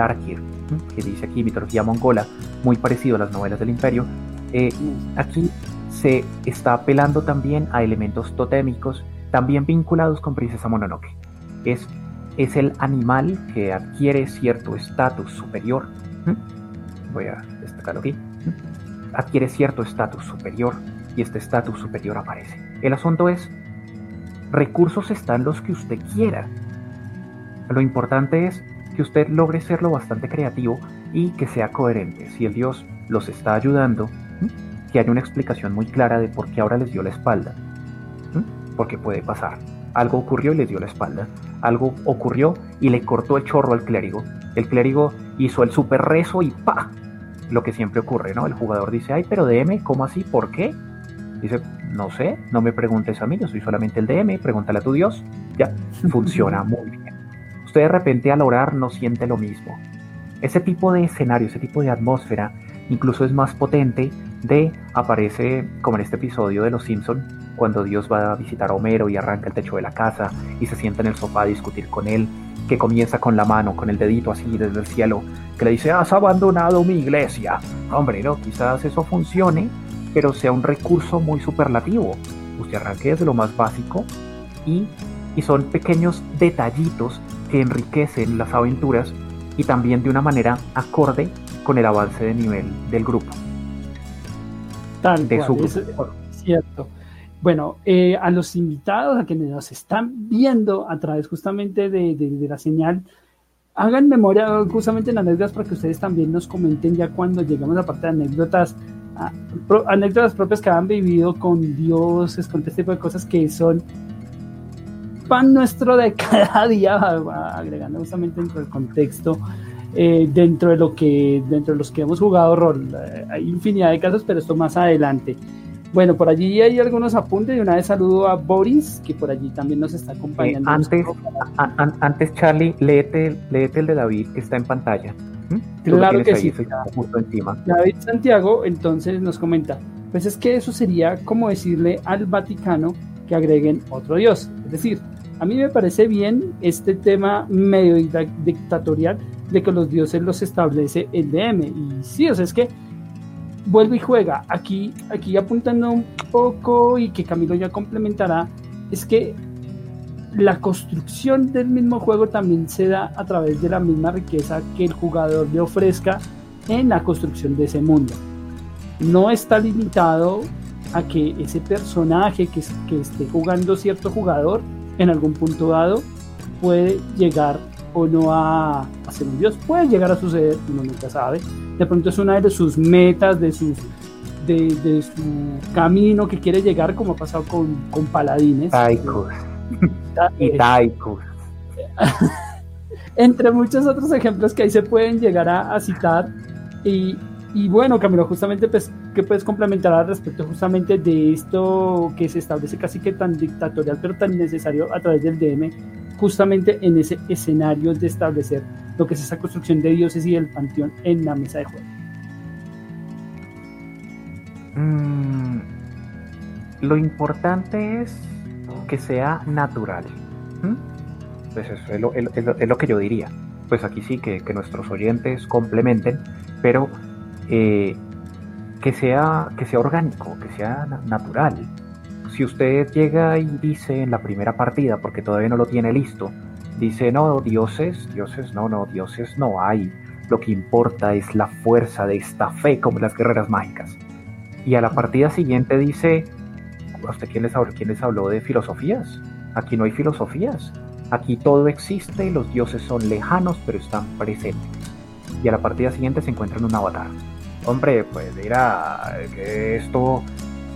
que dice aquí mitología mongola, muy parecido a las novelas del imperio, eh, aquí se está apelando también a elementos totémicos, también vinculados con Princesa Mononoke. Es, es el animal que adquiere cierto estatus superior. Voy a destacarlo aquí. Adquiere cierto estatus superior y este estatus superior aparece. El asunto es, recursos están los que usted quiera. Lo importante es que usted logre ser lo bastante creativo y que sea coherente. Si el Dios los está ayudando, que haya una explicación muy clara de por qué ahora les dio la espalda. Porque puede pasar. Algo ocurrió y les dio la espalda. Algo ocurrió y le cortó el chorro al clérigo. El clérigo hizo el super rezo y ¡pa! Lo que siempre ocurre, ¿no? El jugador dice, ay, pero DM, ¿cómo así? ¿Por qué? Dice, no sé, no me preguntes a mí, yo soy solamente el DM, pregúntale a tu Dios. Ya, funciona muy bien. De repente al orar no siente lo mismo. Ese tipo de escenario, ese tipo de atmósfera, incluso es más potente de aparece como en este episodio de Los Simpson cuando Dios va a visitar a Homero y arranca el techo de la casa y se sienta en el sofá a discutir con él, que comienza con la mano, con el dedito así desde el cielo, que le dice, has abandonado mi iglesia. Hombre, no, quizás eso funcione, pero sea un recurso muy superlativo. Usted arranque desde lo más básico y, y son pequeños detallitos que enriquecen las aventuras y también de una manera acorde con el avance de nivel del grupo. Tal de su cierto. Bueno, eh, a los invitados, a quienes nos están viendo a través justamente de, la señal, hagan memoria justamente en anécdotas para que ustedes también nos comenten ya cuando llegamos a la parte de anécdotas, anécdotas propias que han vivido con dioses, con este tipo de cosas que son pan nuestro de cada día, agregando justamente dentro del contexto, eh, dentro de lo que, dentro de los que hemos jugado rol. Eh, hay infinidad de casos, pero esto más adelante. Bueno, por allí hay algunos apuntes y una vez saludo a Boris, que por allí también nos está acompañando. Eh, antes, antes, Charlie, léete, léete, el de David que está en pantalla. Claro que sí. encima. David Santiago entonces nos comenta, pues es que eso sería como decirle al Vaticano que agreguen otro dios. Es decir, a mí me parece bien este tema medio dictatorial de que los dioses los establece el DM. Y sí, o sea, es que vuelve y juega. Aquí, aquí apuntando un poco y que Camilo ya complementará, es que la construcción del mismo juego también se da a través de la misma riqueza que el jugador le ofrezca en la construcción de ese mundo. No está limitado a que ese personaje que, que esté jugando cierto jugador en algún punto dado puede llegar o no a, a, ser un dios. Puede llegar a suceder, uno nunca sabe. De pronto es una de sus metas, de, sus, de, su camino que quiere llegar, como ha pasado con, con paladines. Taikos. y taikos. Entre muchos otros ejemplos que ahí se pueden llegar a, a citar. Y, y bueno, Camilo, justamente, pues, ¿qué puedes complementar al respecto justamente de esto que se establece casi que tan dictatorial, pero tan necesario a través del DM, justamente en ese escenario de establecer lo que es esa construcción de dioses y del panteón en la mesa de juego? Mm, lo importante es que sea natural. Pues eso es lo, que yo diría. Pues aquí sí que, nuestros oyentes complementen, pero eh, que, sea, que sea orgánico, que sea natural. Si usted llega y dice en la primera partida, porque todavía no lo tiene listo, dice, no, dioses, dioses, no, no, dioses no hay. Lo que importa es la fuerza de esta fe como las guerreras mágicas. Y a la partida siguiente dice, usted quién les, habló, quién les habló de filosofías? Aquí no hay filosofías. Aquí todo existe los dioses son lejanos pero están presentes. Y a la partida siguiente se encuentran un avatar. Hombre, pues mira, esto,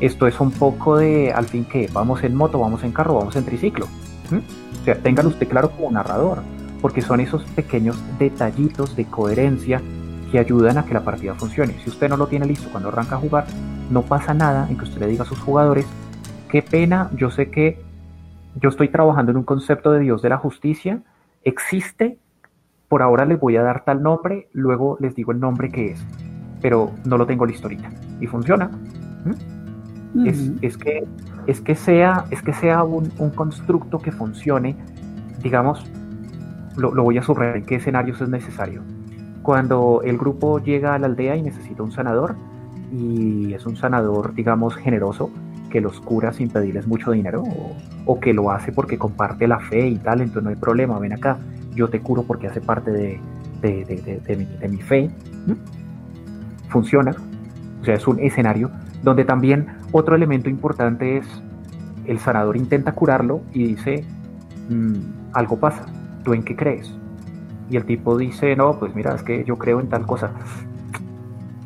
esto es un poco de, al fin que vamos en moto, vamos en carro, vamos en triciclo. O sea, téngalo usted claro como narrador, porque son esos pequeños detallitos de coherencia que ayudan a que la partida funcione. Si usted no lo tiene listo cuando arranca a jugar, no pasa nada en que usted le diga a sus jugadores, qué pena, yo sé que yo estoy trabajando en un concepto de Dios de la justicia, existe, por ahora les voy a dar tal nombre, luego les digo el nombre que es, pero no lo tengo listo ahorita. Y funciona. es, que, es que sea, es que sea un, constructo que funcione, digamos, lo, lo voy a subrayar en qué escenarios es necesario. Cuando el grupo llega a la aldea y necesita un sanador, y es un sanador, digamos, generoso, que los cura sin pedirles mucho dinero o, que lo hace porque comparte la fe y tal, entonces no hay problema, ven acá, yo te curo porque hace parte de, de, mi, fe. Funciona, o sea, es un escenario donde también otro elemento importante es el sanador intenta curarlo y dice, mm, algo pasa, ¿tú en qué crees? Y el tipo dice, no, pues mira, es que yo creo en tal cosa.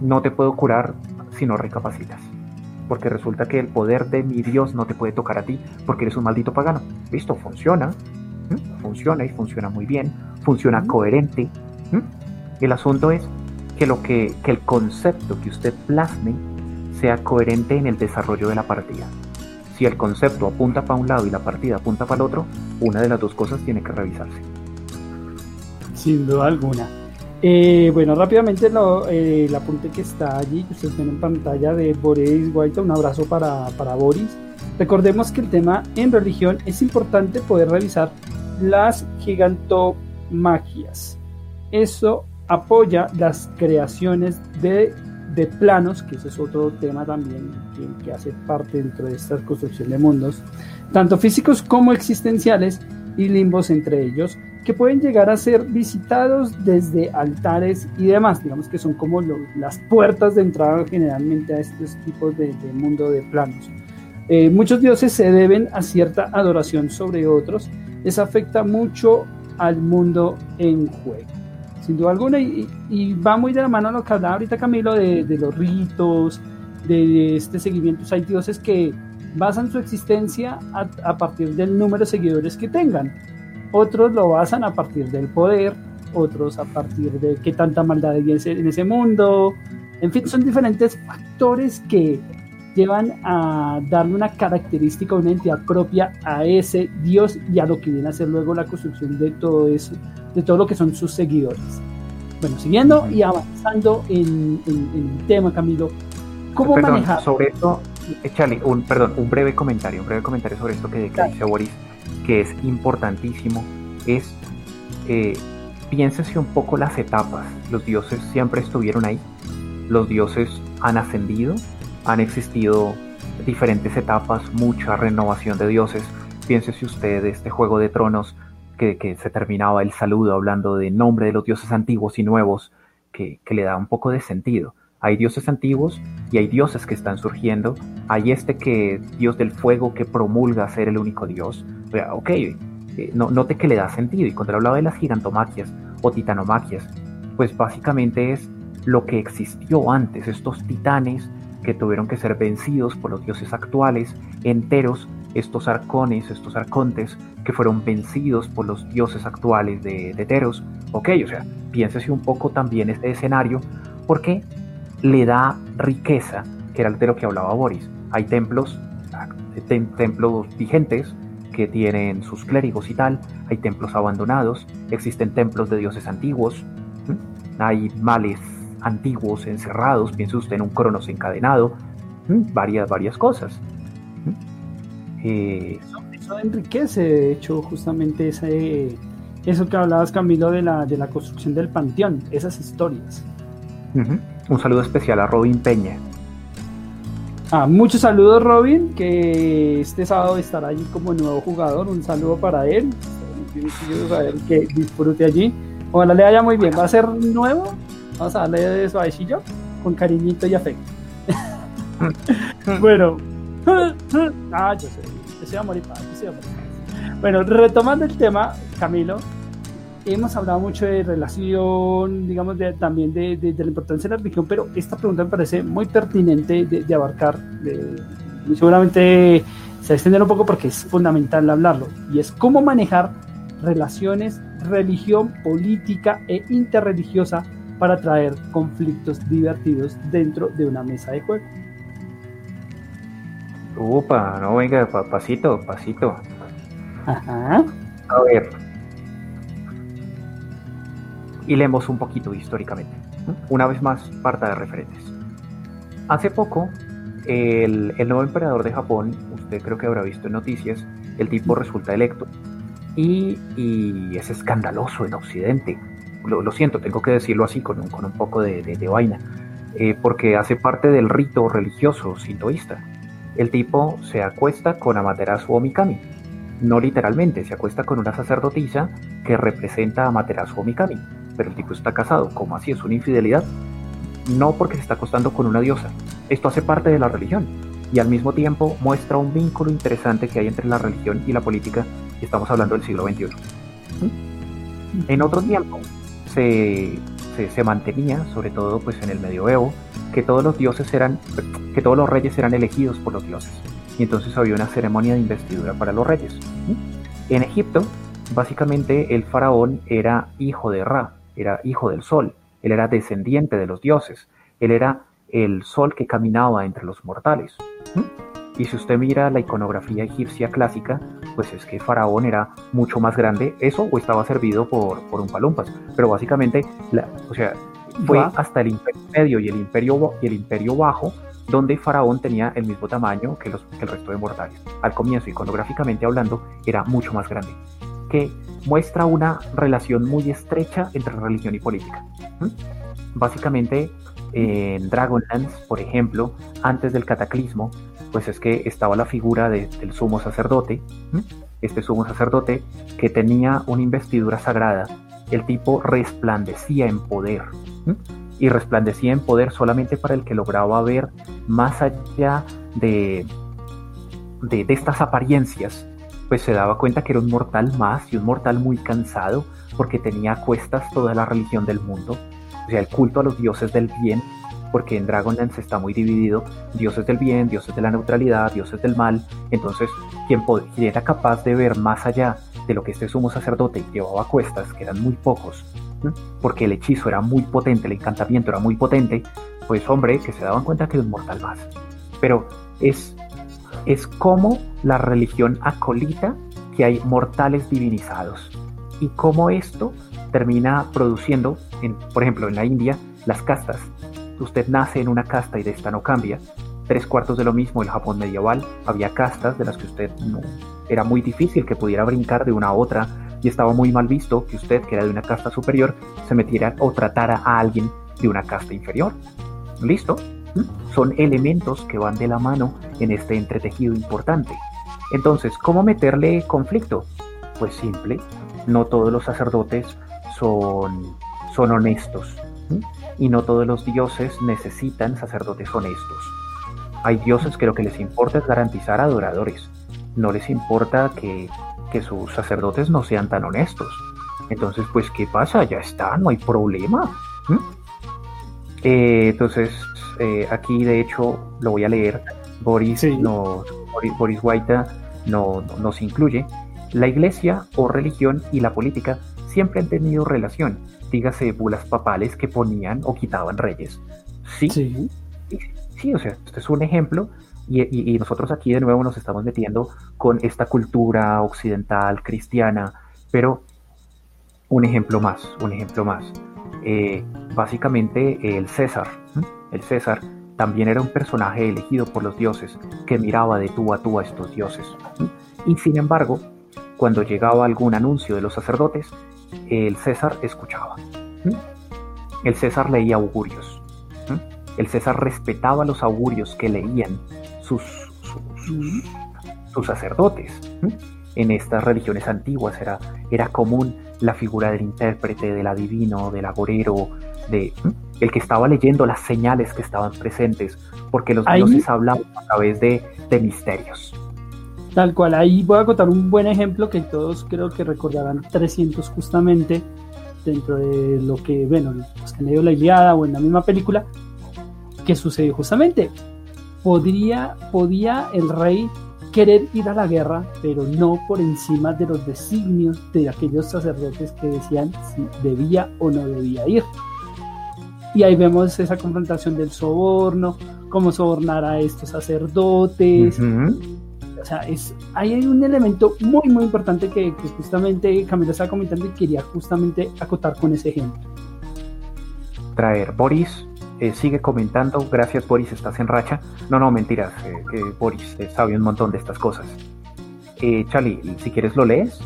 No te puedo curar si no recapacitas porque resulta que el poder de mi Dios no te puede tocar a ti porque eres un maldito pagano. Listo, funciona, funciona y funciona muy bien, funciona coherente. El asunto es que, lo que, que el concepto que usted plasme sea coherente en el desarrollo de la partida. Si el concepto apunta para un lado y la partida apunta para el otro, una de las dos cosas tiene que revisarse. Sin duda alguna. Eh, bueno, rápidamente lo, eh, el apunte que está allí, que ustedes ven en pantalla de Boris White, un abrazo para, para Boris. Recordemos que el tema en religión es importante poder revisar las gigantomagias. Eso apoya las creaciones de, de, planos, que ese es otro tema también que, hace parte dentro de esta construcción de mundos, tanto físicos como existenciales y limbos entre ellos, que pueden llegar a ser visitados desde altares y demás, digamos que son como las puertas de entrada generalmente a estos tipos de, mundo de planos. Eh, muchos dioses se deben a cierta adoración sobre otros, eso afecta mucho al mundo en juego, sin duda alguna, y, va muy de la mano a lo que hablaba ahorita Camilo de, los ritos, de este seguimiento. Hay dioses que basan su existencia a partir del número de seguidores que tengan otros lo basan a partir del poder, otros a partir de qué tanta maldad hay en ese mundo. En fin, son diferentes factores que llevan a darle una característica, una entidad propia a ese Dios y a lo que viene a ser luego la construcción de todo eso, de todo lo que son sus seguidores. Bueno, siguiendo y avanzando en, el tema, Camilo, ¿cómo manejar? Sobre esto, échale un, perdón, un breve comentario, un breve comentario sobre esto que, dice Boris que es importantísimo es eh, piénsese un poco las etapas. Los dioses siempre estuvieron ahí. Los dioses han ascendido, han existido diferentes etapas, mucha renovación de dioses. Piénsese usted este juego de tronos que, se terminaba el saludo hablando de nombre de los dioses antiguos y nuevos, que, que le da un poco de sentido. Hay dioses antiguos y hay dioses que están surgiendo. Hay este que, Dios del fuego, que promulga ser el único Dios. O sea, ok, eh, no, note que le da sentido. Y cuando hablaba de las gigantomaquias o titanomaquias, pues básicamente es lo que existió antes, estos titanes que tuvieron que ser vencidos por los dioses actuales, enteros, estos arcones, estos arcontes, que fueron vencidos por los dioses actuales de, de Teros. Ok, o sea, piénsese un poco también este escenario, porque le da riqueza, que era de lo que hablaba Boris. Hay templos, templos vigentes que tienen sus clérigos y tal, hay templos abandonados, existen templos de dioses antiguos, hay males antiguos encerrados, piense usted en un cronos encadenado, varias, varias cosas. Eh, eso, enriquece, de hecho, justamente ese, eso que hablabas, Camilo, de la, de la construcción del panteón, esas historias. Un saludo especial a Robin Peña. Ah, muchos saludos, Robin, que este sábado estará allí como nuevo jugador. Un saludo para él. que disfrute allí. Ojalá le vaya muy bien. ¿Va a ser nuevo? Vamos a darle de suavecillo, con cariñito y afecto. bueno. ah, yo sé. Yo soy amor y paz. Bueno, retomando el tema, Camilo, hemos hablado mucho de relación, digamos, de, también de, de, la importancia de la religión, pero esta pregunta me parece muy pertinente de, abarcar. seguramente se va a extender un poco porque es fundamental hablarlo, y es cómo manejar relaciones, religión, política e interreligiosa para traer conflictos divertidos dentro de una mesa de juego. Upa, no venga, pasito, pasito. Ajá. A ver, y leemos un poquito históricamente. Una vez más, parta de referentes. Hace poco, el, nuevo emperador de Japón, usted creo que habrá visto en noticias, el tipo resulta electo. Y, es escandaloso en Occidente. Lo, siento, tengo que decirlo así, con un, con un poco de, de, vaina. Eh, porque hace parte del rito religioso sintoísta. El tipo se acuesta con Amaterasu Omikami. No literalmente, se acuesta con una sacerdotisa que representa a Amaterasu Omikami pero el tipo está casado. ¿Cómo así? ¿Es una infidelidad? No porque se está acostando con una diosa. Esto hace parte de la religión y al mismo tiempo muestra un vínculo interesante que hay entre la religión y la política y estamos hablando del siglo XXI. En otro tiempo se, se, mantenía, sobre todo pues en el medioevo, que todos los dioses eran, que todos los reyes eran elegidos por los dioses. Y entonces había una ceremonia de investidura para los reyes. En Egipto, básicamente el faraón era hijo de Ra, era hijo del sol, él era descendiente de los dioses, él era el sol que caminaba entre los mortales. Y si usted mira la iconografía egipcia clásica, pues es que Faraón era mucho más grande, eso o estaba servido por, por un palumpas, pero básicamente, la, o sea, fue hasta el imperio medio y el imperio, y el imperio bajo donde Faraón tenía el mismo tamaño que, los, que el resto de mortales. Al comienzo, iconográficamente hablando, era mucho más grande que muestra una relación muy estrecha entre religión y política. Básicamente, en Dragonlance, por ejemplo, antes del cataclismo, pues es que estaba la figura del sumo sacerdote, este sumo sacerdote que tenía una investidura sagrada, el tipo resplandecía en poder, y resplandecía en poder solamente para el que lograba ver más allá de, de estas apariencias pues se daba cuenta que era un mortal más y un mortal muy cansado porque tenía a cuestas toda la religión del mundo, o sea, el culto a los dioses del bien, porque en Dragonlance está muy dividido, dioses del bien, dioses de la neutralidad, dioses del mal, entonces quien, era capaz de ver más allá de lo que este sumo sacerdote llevaba a cuestas, que eran muy pocos, porque el hechizo era muy potente, el encantamiento era muy potente, pues hombre, que se daban cuenta que era un mortal más. Pero es es como la religión acolita que hay mortales divinizados y cómo esto termina produciendo, en, por ejemplo, en la India, las castas. Usted nace en una casta y de esta no cambia. Tres cuartos de lo mismo en el Japón medieval. Había castas de las que usted no... Era muy difícil que pudiera brincar de una a otra y estaba muy mal visto que usted, que era de una casta superior, se metiera o tratara a alguien de una casta inferior. ¿Listo? son elementos que van de la mano en este entretejido importante. Entonces, ¿cómo meterle conflicto? Pues simple, no todos los sacerdotes son, son honestos y no todos los dioses necesitan sacerdotes honestos. Hay dioses que lo que les importa es garantizar adoradores, no les importa que, que sus sacerdotes no sean tan honestos. Entonces, pues, ¿qué pasa? Ya está, no hay problema. Eh, entonces, eh, aquí de hecho lo voy a leer, Boris, nos, Boris, Guaita no, nos incluye. La iglesia o religión y la política siempre han tenido relación, dígase bulas papales que ponían o quitaban reyes. Sí, sí, sí, o sea, este es un ejemplo y, y, nosotros aquí de nuevo nos estamos metiendo con esta cultura occidental cristiana, pero un ejemplo más, un ejemplo más. Eh, básicamente el César, el César también era un personaje elegido por los dioses que miraba de tú a tú a estos dioses. Y sin embargo, cuando llegaba algún anuncio de los sacerdotes, el César escuchaba. El César leía augurios. El César respetaba los augurios que leían sus, sus, sacerdotes. En estas religiones antiguas era, era común la figura del intérprete, del adivino, del agorero, de el que estaba leyendo las señales que estaban presentes, porque los dioses hablaban a través de, de misterios. Tal cual, ahí voy a contar un buen ejemplo que todos creo que recordarán 300 justamente dentro de lo que, bueno, los que han leído la Iliada o en la misma película, que sucedió justamente. Podría, podía el rey querer ir a la guerra, pero no por encima de los designios de aquellos sacerdotes que decían si debía o no debía ir. Y ahí vemos esa confrontación del soborno, cómo sobornar a estos sacerdotes, o sea, es, ahí hay un elemento muy, muy importante que, justamente Camila estaba comentando y quería justamente acotar con ese ejemplo. Traer. Boris eh, sigue comentando. Gracias, Boris, estás en racha. No, no, mentiras. Eh, Boris eh, sabe un montón de estas cosas. Charlie, si quieres lo lees.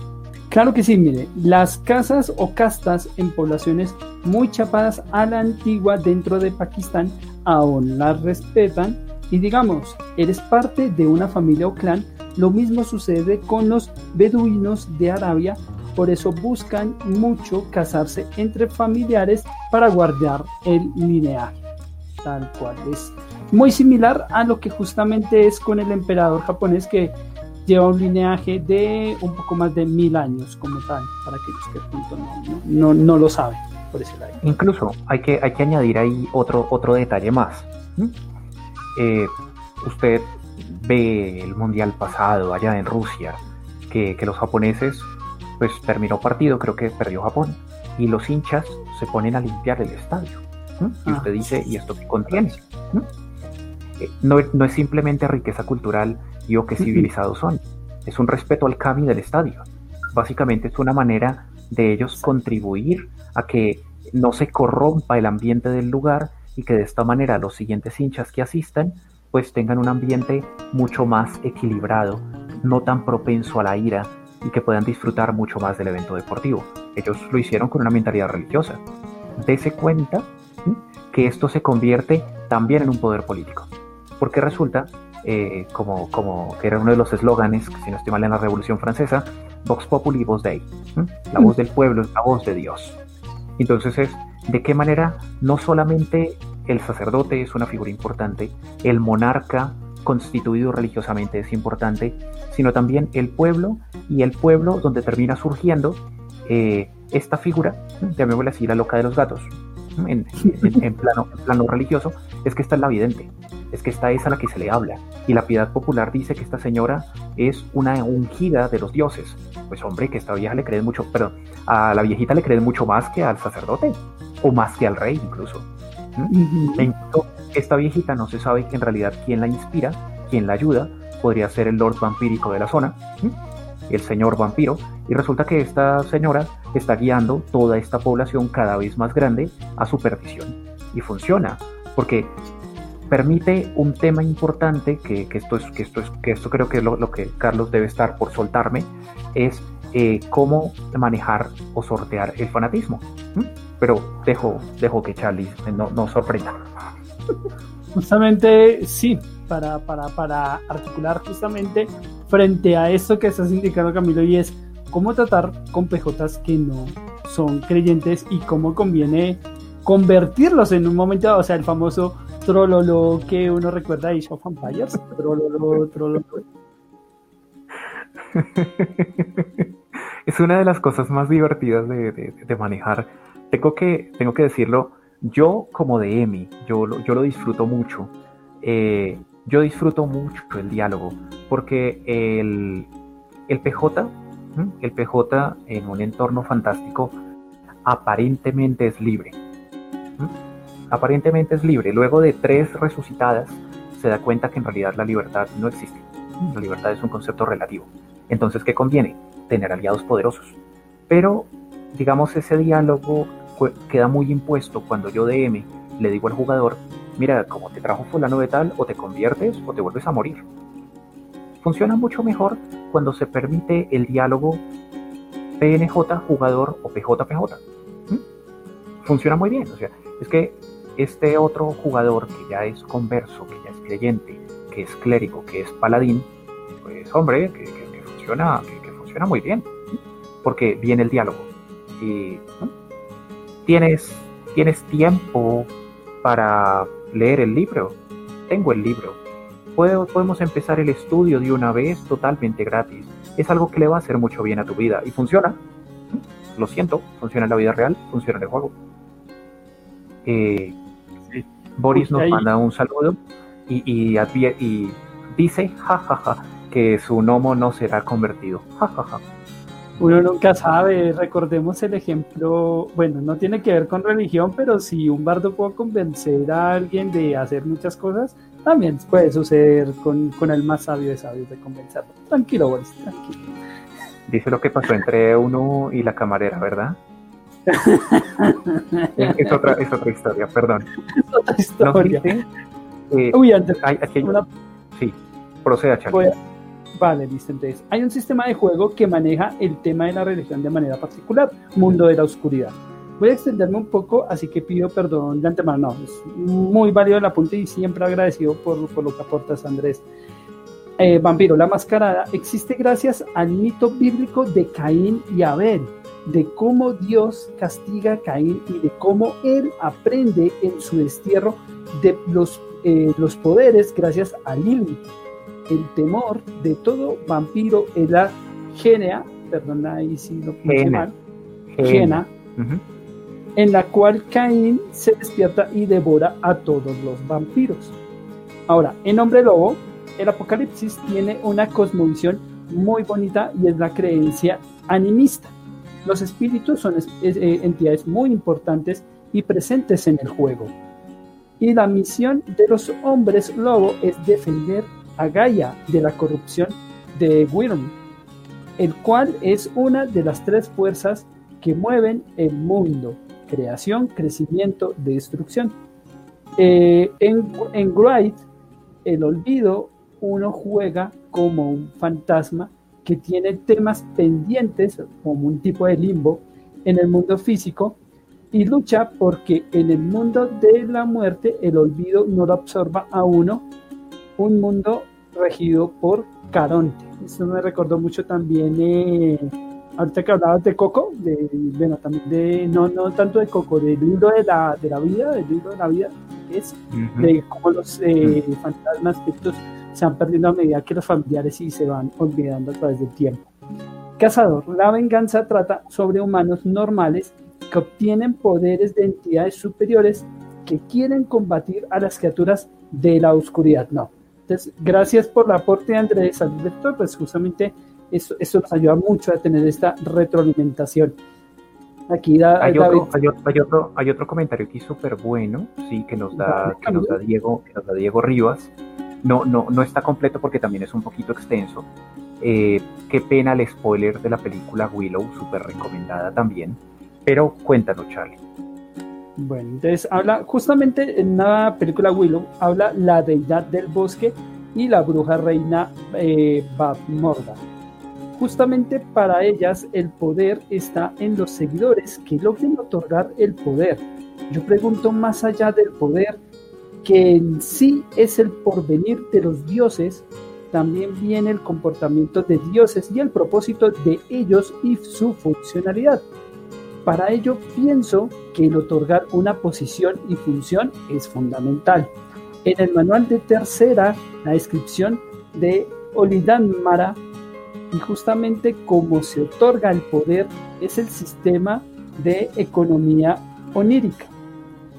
Claro que sí, mire, las casas o castas en poblaciones muy chapadas a la antigua dentro de Pakistán aún las respetan y digamos, eres parte de una familia o clan, lo mismo sucede con los beduinos de Arabia, por eso buscan mucho casarse entre familiares para guardar el lineaje. Tal cual es muy similar a lo que justamente es con el emperador japonés que lleva un lineaje de un poco más de mil años como tal, para aquellos que no, no, lo saben por ese lado. Incluso hay que, hay que añadir ahí otro, otro detalle más. Eh, usted ve el mundial pasado allá en Rusia, que, los japoneses, pues terminó partido, creo que perdió Japón, y los hinchas se ponen a limpiar el estadio. Y usted ah. dice, ¿y esto qué contiene? Eh, ¿no? es simplemente riqueza cultural y o que civilizados son, es un respeto al kami del estadio. Básicamente es una manera de ellos contribuir a que no se corrompa el ambiente del lugar y que de esta manera los siguientes hinchas que asistan pues tengan un ambiente mucho más equilibrado, no tan propenso a la ira y que puedan disfrutar mucho más del evento deportivo. Ellos lo hicieron con una mentalidad religiosa. Dese cuenta que esto se convierte también en un poder político, porque resulta, eh, como, como que era uno de los eslóganes, si no estoy mal en la Revolución Francesa, Vox Populi, Voz Dei, la voz del pueblo es la voz de Dios. Entonces es de qué manera no solamente el sacerdote es una figura importante, el monarca constituido religiosamente es importante, sino también el pueblo y el pueblo donde termina surgiendo eh, esta figura, llamémosla así, la loca de los gatos, en, plano, plano religioso, es que esta es la vidente, es que esta es a la que se le habla. Y la piedad popular dice que esta señora es una ungida de los dioses. Pues hombre, que esta vieja le cree mucho, pero a la viejita le cree mucho más que al sacerdote, o más que al rey incluso. esta viejita no se sabe en realidad quién la inspira, quién la ayuda, podría ser el lord vampírico de la zona, el señor vampiro, y resulta que esta señora está guiando toda esta población cada vez más grande a su perdición. Y funciona, porque permite un tema importante, que, esto, es, que, esto, es, que esto creo que es lo, que Carlos debe estar por soltarme, es eh, cómo manejar o sortear el fanatismo. Pero dejo, dejo que Charlie nos no sorprenda. Justamente sí, para, para, para articular justamente frente a esto que estás indicando Camilo y es cómo tratar con PJs que no son creyentes y cómo conviene convertirlos en un momento, o sea, el famoso trololo que uno recuerda de of Empires, trololo, trololo. Es una de las cosas más divertidas de, manejar. Tengo que, tengo que decirlo, yo como de Emi, yo, yo lo disfruto mucho. Eh, yo disfruto mucho el diálogo, porque el, el PJ, el PJ en un entorno fantástico, aparentemente es libre. Aparentemente es libre. Luego de tres resucitadas, se da cuenta que en realidad la libertad no existe. La libertad es un concepto relativo. Entonces, ¿qué conviene? Tener aliados poderosos. Pero, digamos, ese diálogo queda muy impuesto cuando yo DM le digo al jugador mira, como te trajo fulano de tal, o te conviertes o te vuelves a morir. Funciona mucho mejor cuando se permite el diálogo PNJ jugador o PJPJ. ¿Mm? Funciona muy bien. O sea, es que este otro jugador que ya es converso, que ya es creyente, que es clérigo, que es paladín, pues hombre, que, funciona, que, funciona muy bien. Porque viene el diálogo. Y tienes, tienes tiempo para leer el libro. Tengo el libro. Podemos empezar el estudio de una vez totalmente gratis. Es algo que le va a hacer mucho bien a tu vida y funciona. Lo siento, funciona en la vida real, funciona en el juego. Eh, Boris nos manda un saludo y, y, dice, jajaja, que su gnomo no será convertido. Jajaja. Uno nunca sabe, recordemos el ejemplo, bueno, no tiene que ver con religión, pero si un bardo puede convencer a alguien de hacer muchas cosas, también puede suceder con, el más sabio de sabios de convencerlo. Tranquilo, Boris, tranquilo. Dice lo que pasó entre uno y la camarera, ¿verdad? es, otra, es otra historia, perdón. Es otra historia. Eh, Uy, antes, hay, una... Sí, proceda, Charlie. Vale, listo. Entonces, hay un sistema de juego que maneja el tema de la religión de manera particular, Mundo de la Oscuridad. Voy a extenderme un poco, así que pido perdón de antemano. No, es muy válido el apunte y siempre agradecido por, por lo que aportas, Andrés. Eh, Vampiro, la mascarada existe gracias al mito bíblico de Caín y Abel, de cómo Dios castiga a Caín y de cómo él aprende en su destierro de los, eh, los poderes gracias a Lilith el temor de todo vampiro es la genia, perdona ahí si lo puse mal, gena, en la cual Caín se despierta y devora a todos los vampiros. Ahora, en Hombre Lobo, el Apocalipsis tiene una cosmovisión muy bonita y es la creencia animista. Los espíritus son eh, entidades muy importantes y presentes en el juego. Y la misión de los hombres lobo es defender a Gaia de la corrupción de Wyrm, el cual es una de las tres fuerzas que mueven el mundo, creación, crecimiento, destrucción. Eh, en, en el olvido, uno juega como un fantasma que tiene temas pendientes, como un tipo de limbo, en el mundo físico y lucha porque en el mundo de la muerte el olvido no lo absorba a uno un mundo regido por Caronte. Eso me recordó mucho también, eh, ahorita que hablabas de Coco, de, bueno, también de, no, no tanto de Coco, del libro de la, de la vida, del libro de la vida, es de cómo los eh, fantasmas estos se van perdiendo a medida que los familiares y se van olvidando a través del tiempo. Cazador, la venganza trata sobre humanos normales que obtienen poderes de entidades superiores que quieren combatir a las criaturas de la oscuridad. No, entonces, gracias por el aporte, Andrés, al director, pues justamente eso, eso nos ayuda mucho a tener esta retroalimentación. Aquí da, hay, otro, hay, otro, hay, otro, comentario aquí súper bueno, sí, que nos da, que nos da Diego, que nos da Diego Rivas. No, no, no está completo porque también es un poquito extenso. Eh, qué pena el spoiler de la película Willow, súper recomendada también. Pero cuéntanos, Charlie. Bueno, entonces habla justamente en una película Willow, habla la deidad del bosque y la bruja reina eh, Morda. Justamente para ellas el poder está en los seguidores que logren otorgar el poder. Yo pregunto más allá del poder, que en sí es el porvenir de los dioses, también viene el comportamiento de dioses y el propósito de ellos y su funcionalidad. Para ello pienso que el otorgar una posición y función es fundamental. En el manual de tercera, la descripción de Mara y justamente cómo se otorga el poder es el sistema de economía onírica.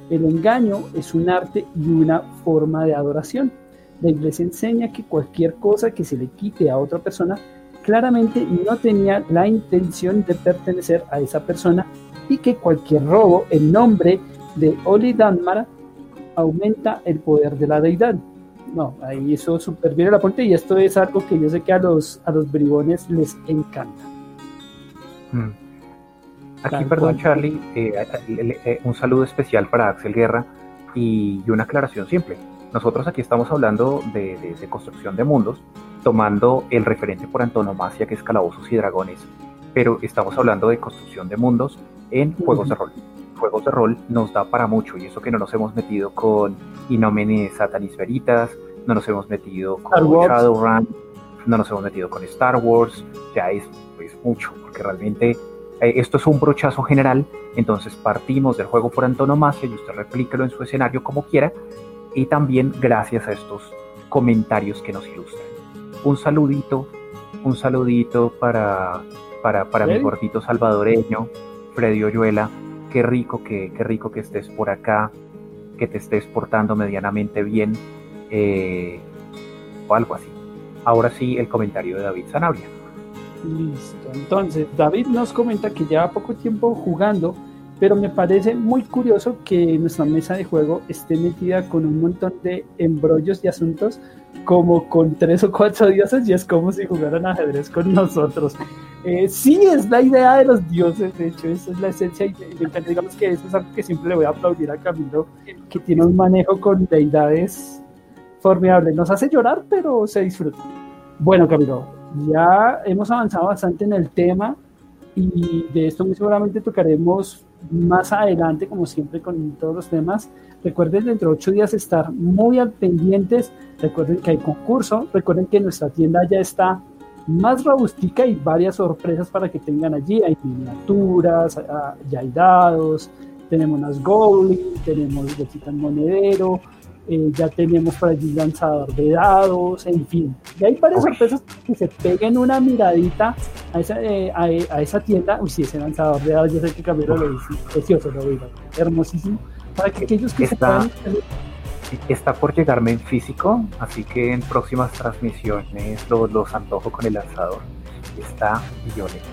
El engaño es un arte y una forma de adoración. La iglesia enseña que cualquier cosa que se le quite a otra persona claramente no tenía la intención de pertenecer a esa persona y que cualquier robo en nombre de Oli Danmar aumenta el poder de la deidad. No, ahí eso súper bien la ponte y esto es algo que yo sé que a los, a los bribones les encanta. Mm. Aquí, perdón, Charlie, eh, eh, eh, un saludo especial para Axel Guerra, Y, una aclaración simple. Nosotros aquí estamos hablando de, construcción de mundos, tomando el referente por antonomasia que es Calabozos y Dragones, pero estamos hablando de construcción de mundos en juegos de rol. Juegos de rol nos da para mucho y eso que no nos hemos metido con Inomene Satanis Veritas, no nos hemos metido con Shadowrun, no nos hemos metido con Star Wars, ya es pues, mucho, porque realmente eh, esto es un brochazo general, entonces partimos del juego por antonomasia y usted replíquelo en su escenario como quiera, y también gracias a estos comentarios que nos ilustran. Un saludito, un saludito para, para, para mi gordito salvadoreño, Freddy Oyuela, qué rico que, qué rico que estés por acá, que te estés portando medianamente bien, eh, o algo así. Ahora sí, el comentario de David Zanabria. Listo. Entonces, David nos comenta que lleva poco tiempo jugando, pero me parece muy curioso que nuestra mesa de juego esté metida con un montón de embrollos y asuntos, como con tres o cuatro dioses, y es como si jugaran ajedrez con nosotros. Eh, sí, es la idea de los dioses, de hecho, esa es la esencia, y digamos que eso es algo que siempre le voy a aplaudir a Camilo, que tiene un manejo con deidades formidable. Nos hace llorar, pero se disfruta. Bueno, Camilo, ya hemos avanzado bastante en el tema y de esto muy seguramente tocaremos más adelante, como siempre con todos los temas. Recuerden dentro de ocho días estar muy al pendientes. Recuerden que hay concurso. Recuerden que nuestra tienda ya está más robustica y varias sorpresas para que tengan allí. Hay miniaturas, ya hay dados, tenemos unas goblins, tenemos bolsitas monedero, eh, ya tenemos por allí lanzador de dados, en fin. Y hay varias sorpresas que se peguen una miradita a esa, eh, a, esa tienda. Uy, sí, ese lanzador de dados, yo sé que Camilo lo dice, precioso, lo digo, hermosísimo. Para que aquellos que está, se Está por llegarme en físico, así que en próximas transmisiones los, los antojo con el lanzador. Está violento.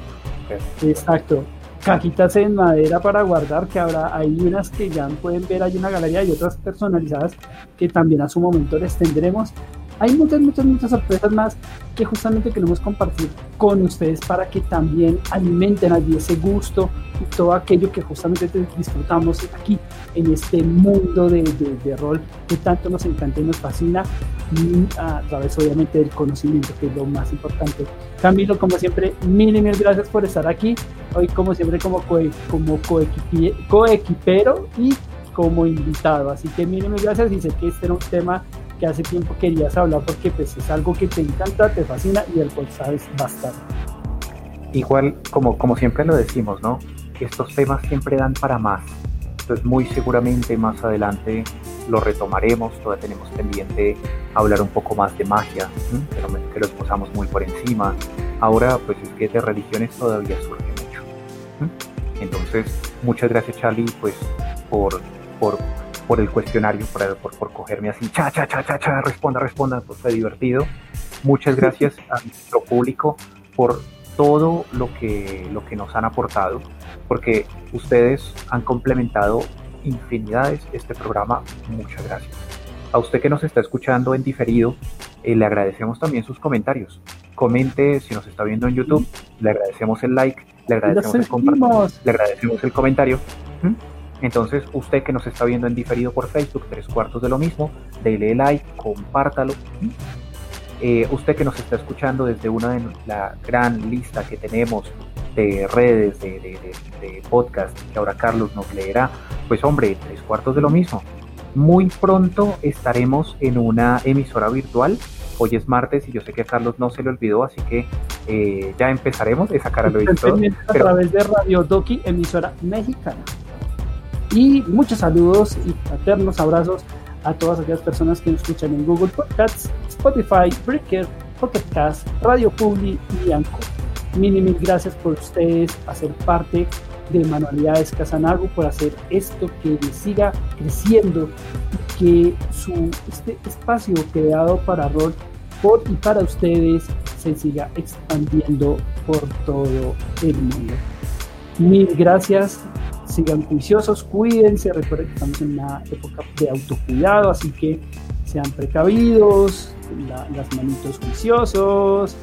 Exacto cajitas en madera para guardar, que habrá, hay unas que ya pueden ver, hay una galería y otras personalizadas que también a su momento les tendremos. Hay muchas, muchas, muchas sorpresas más que justamente queremos compartir con ustedes para que también alimenten allí ese gusto y todo aquello que justamente disfrutamos aquí en este mundo de, de, rol que tanto nos encanta y nos fascina a través obviamente del conocimiento que es lo más importante. Camilo, como siempre, mil y mil gracias por estar aquí. Hoy como siempre como, co como coequipero y como invitado. Así que mil y mil gracias y sé que este era un tema que hace tiempo querías hablar porque pues es algo que te encanta, te fascina y el cual sabes bastante. Igual, como, como siempre lo decimos, ¿no? Estos temas siempre dan para más. Entonces muy seguramente más adelante lo retomaremos, todavía tenemos pendiente hablar un poco más de magia, que, lo, exposamos muy por encima. Ahora pues es que de religiones todavía surge mucho. Entonces, muchas gracias Charlie pues por, por por el cuestionario, por, por, por, cogerme así, cha, cha, cha, cha, cha, responda, responda, pues fue divertido. Muchas gracias a nuestro público por todo lo que, lo que nos han aportado, porque ustedes han complementado infinidades este programa. Muchas gracias. A usted que nos está escuchando en diferido, eh, le agradecemos también sus comentarios. Comente si nos está viendo en YouTube, le agradecemos el like, le agradecemos el compartir, le agradecemos el comentario. Entonces, usted que nos está viendo en diferido por Facebook, tres cuartos de lo mismo, déle like, compártalo. Eh, usted que nos está escuchando desde una de la gran lista que tenemos de redes, de, podcast, que ahora Carlos nos leerá, pues hombre, tres cuartos de lo mismo. Muy pronto estaremos en una emisora virtual. Hoy es martes y yo sé que a Carlos no se le olvidó, así que eh, ya empezaremos a sacar a lo A través de Radio Doki, emisora mexicana. Y muchos saludos y fraternos abrazos a todas aquellas personas que nos escuchan en Google Podcasts, Spotify, Breaker, Pocket Cast, Radio Publi y Anchor. Mil y mil gracias por ustedes hacer parte de Manualidades Casanago, por hacer esto que siga creciendo y que su, este espacio creado para rol por y para ustedes se siga expandiendo por todo el mundo. Mil gracias sigan juiciosos, cuídense, recuerden que estamos en una época de autocuidado, así que sean precavidos, las manitos juiciosos,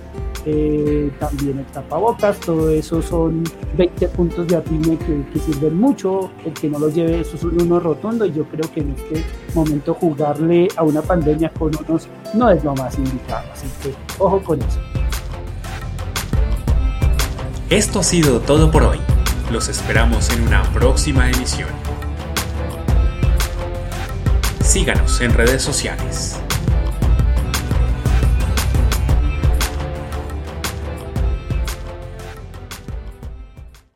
eh, también el tapabocas, todo eso son 20 puntos de atrime que, sirven mucho, el que no los lleve eso es un uno rotundo y yo creo que en este momento jugarle a una pandemia con unos no es lo más indicado, así que ojo con eso. Esto ha sido todo por hoy, los esperamos en una próxima emisión. Síganos en redes sociales.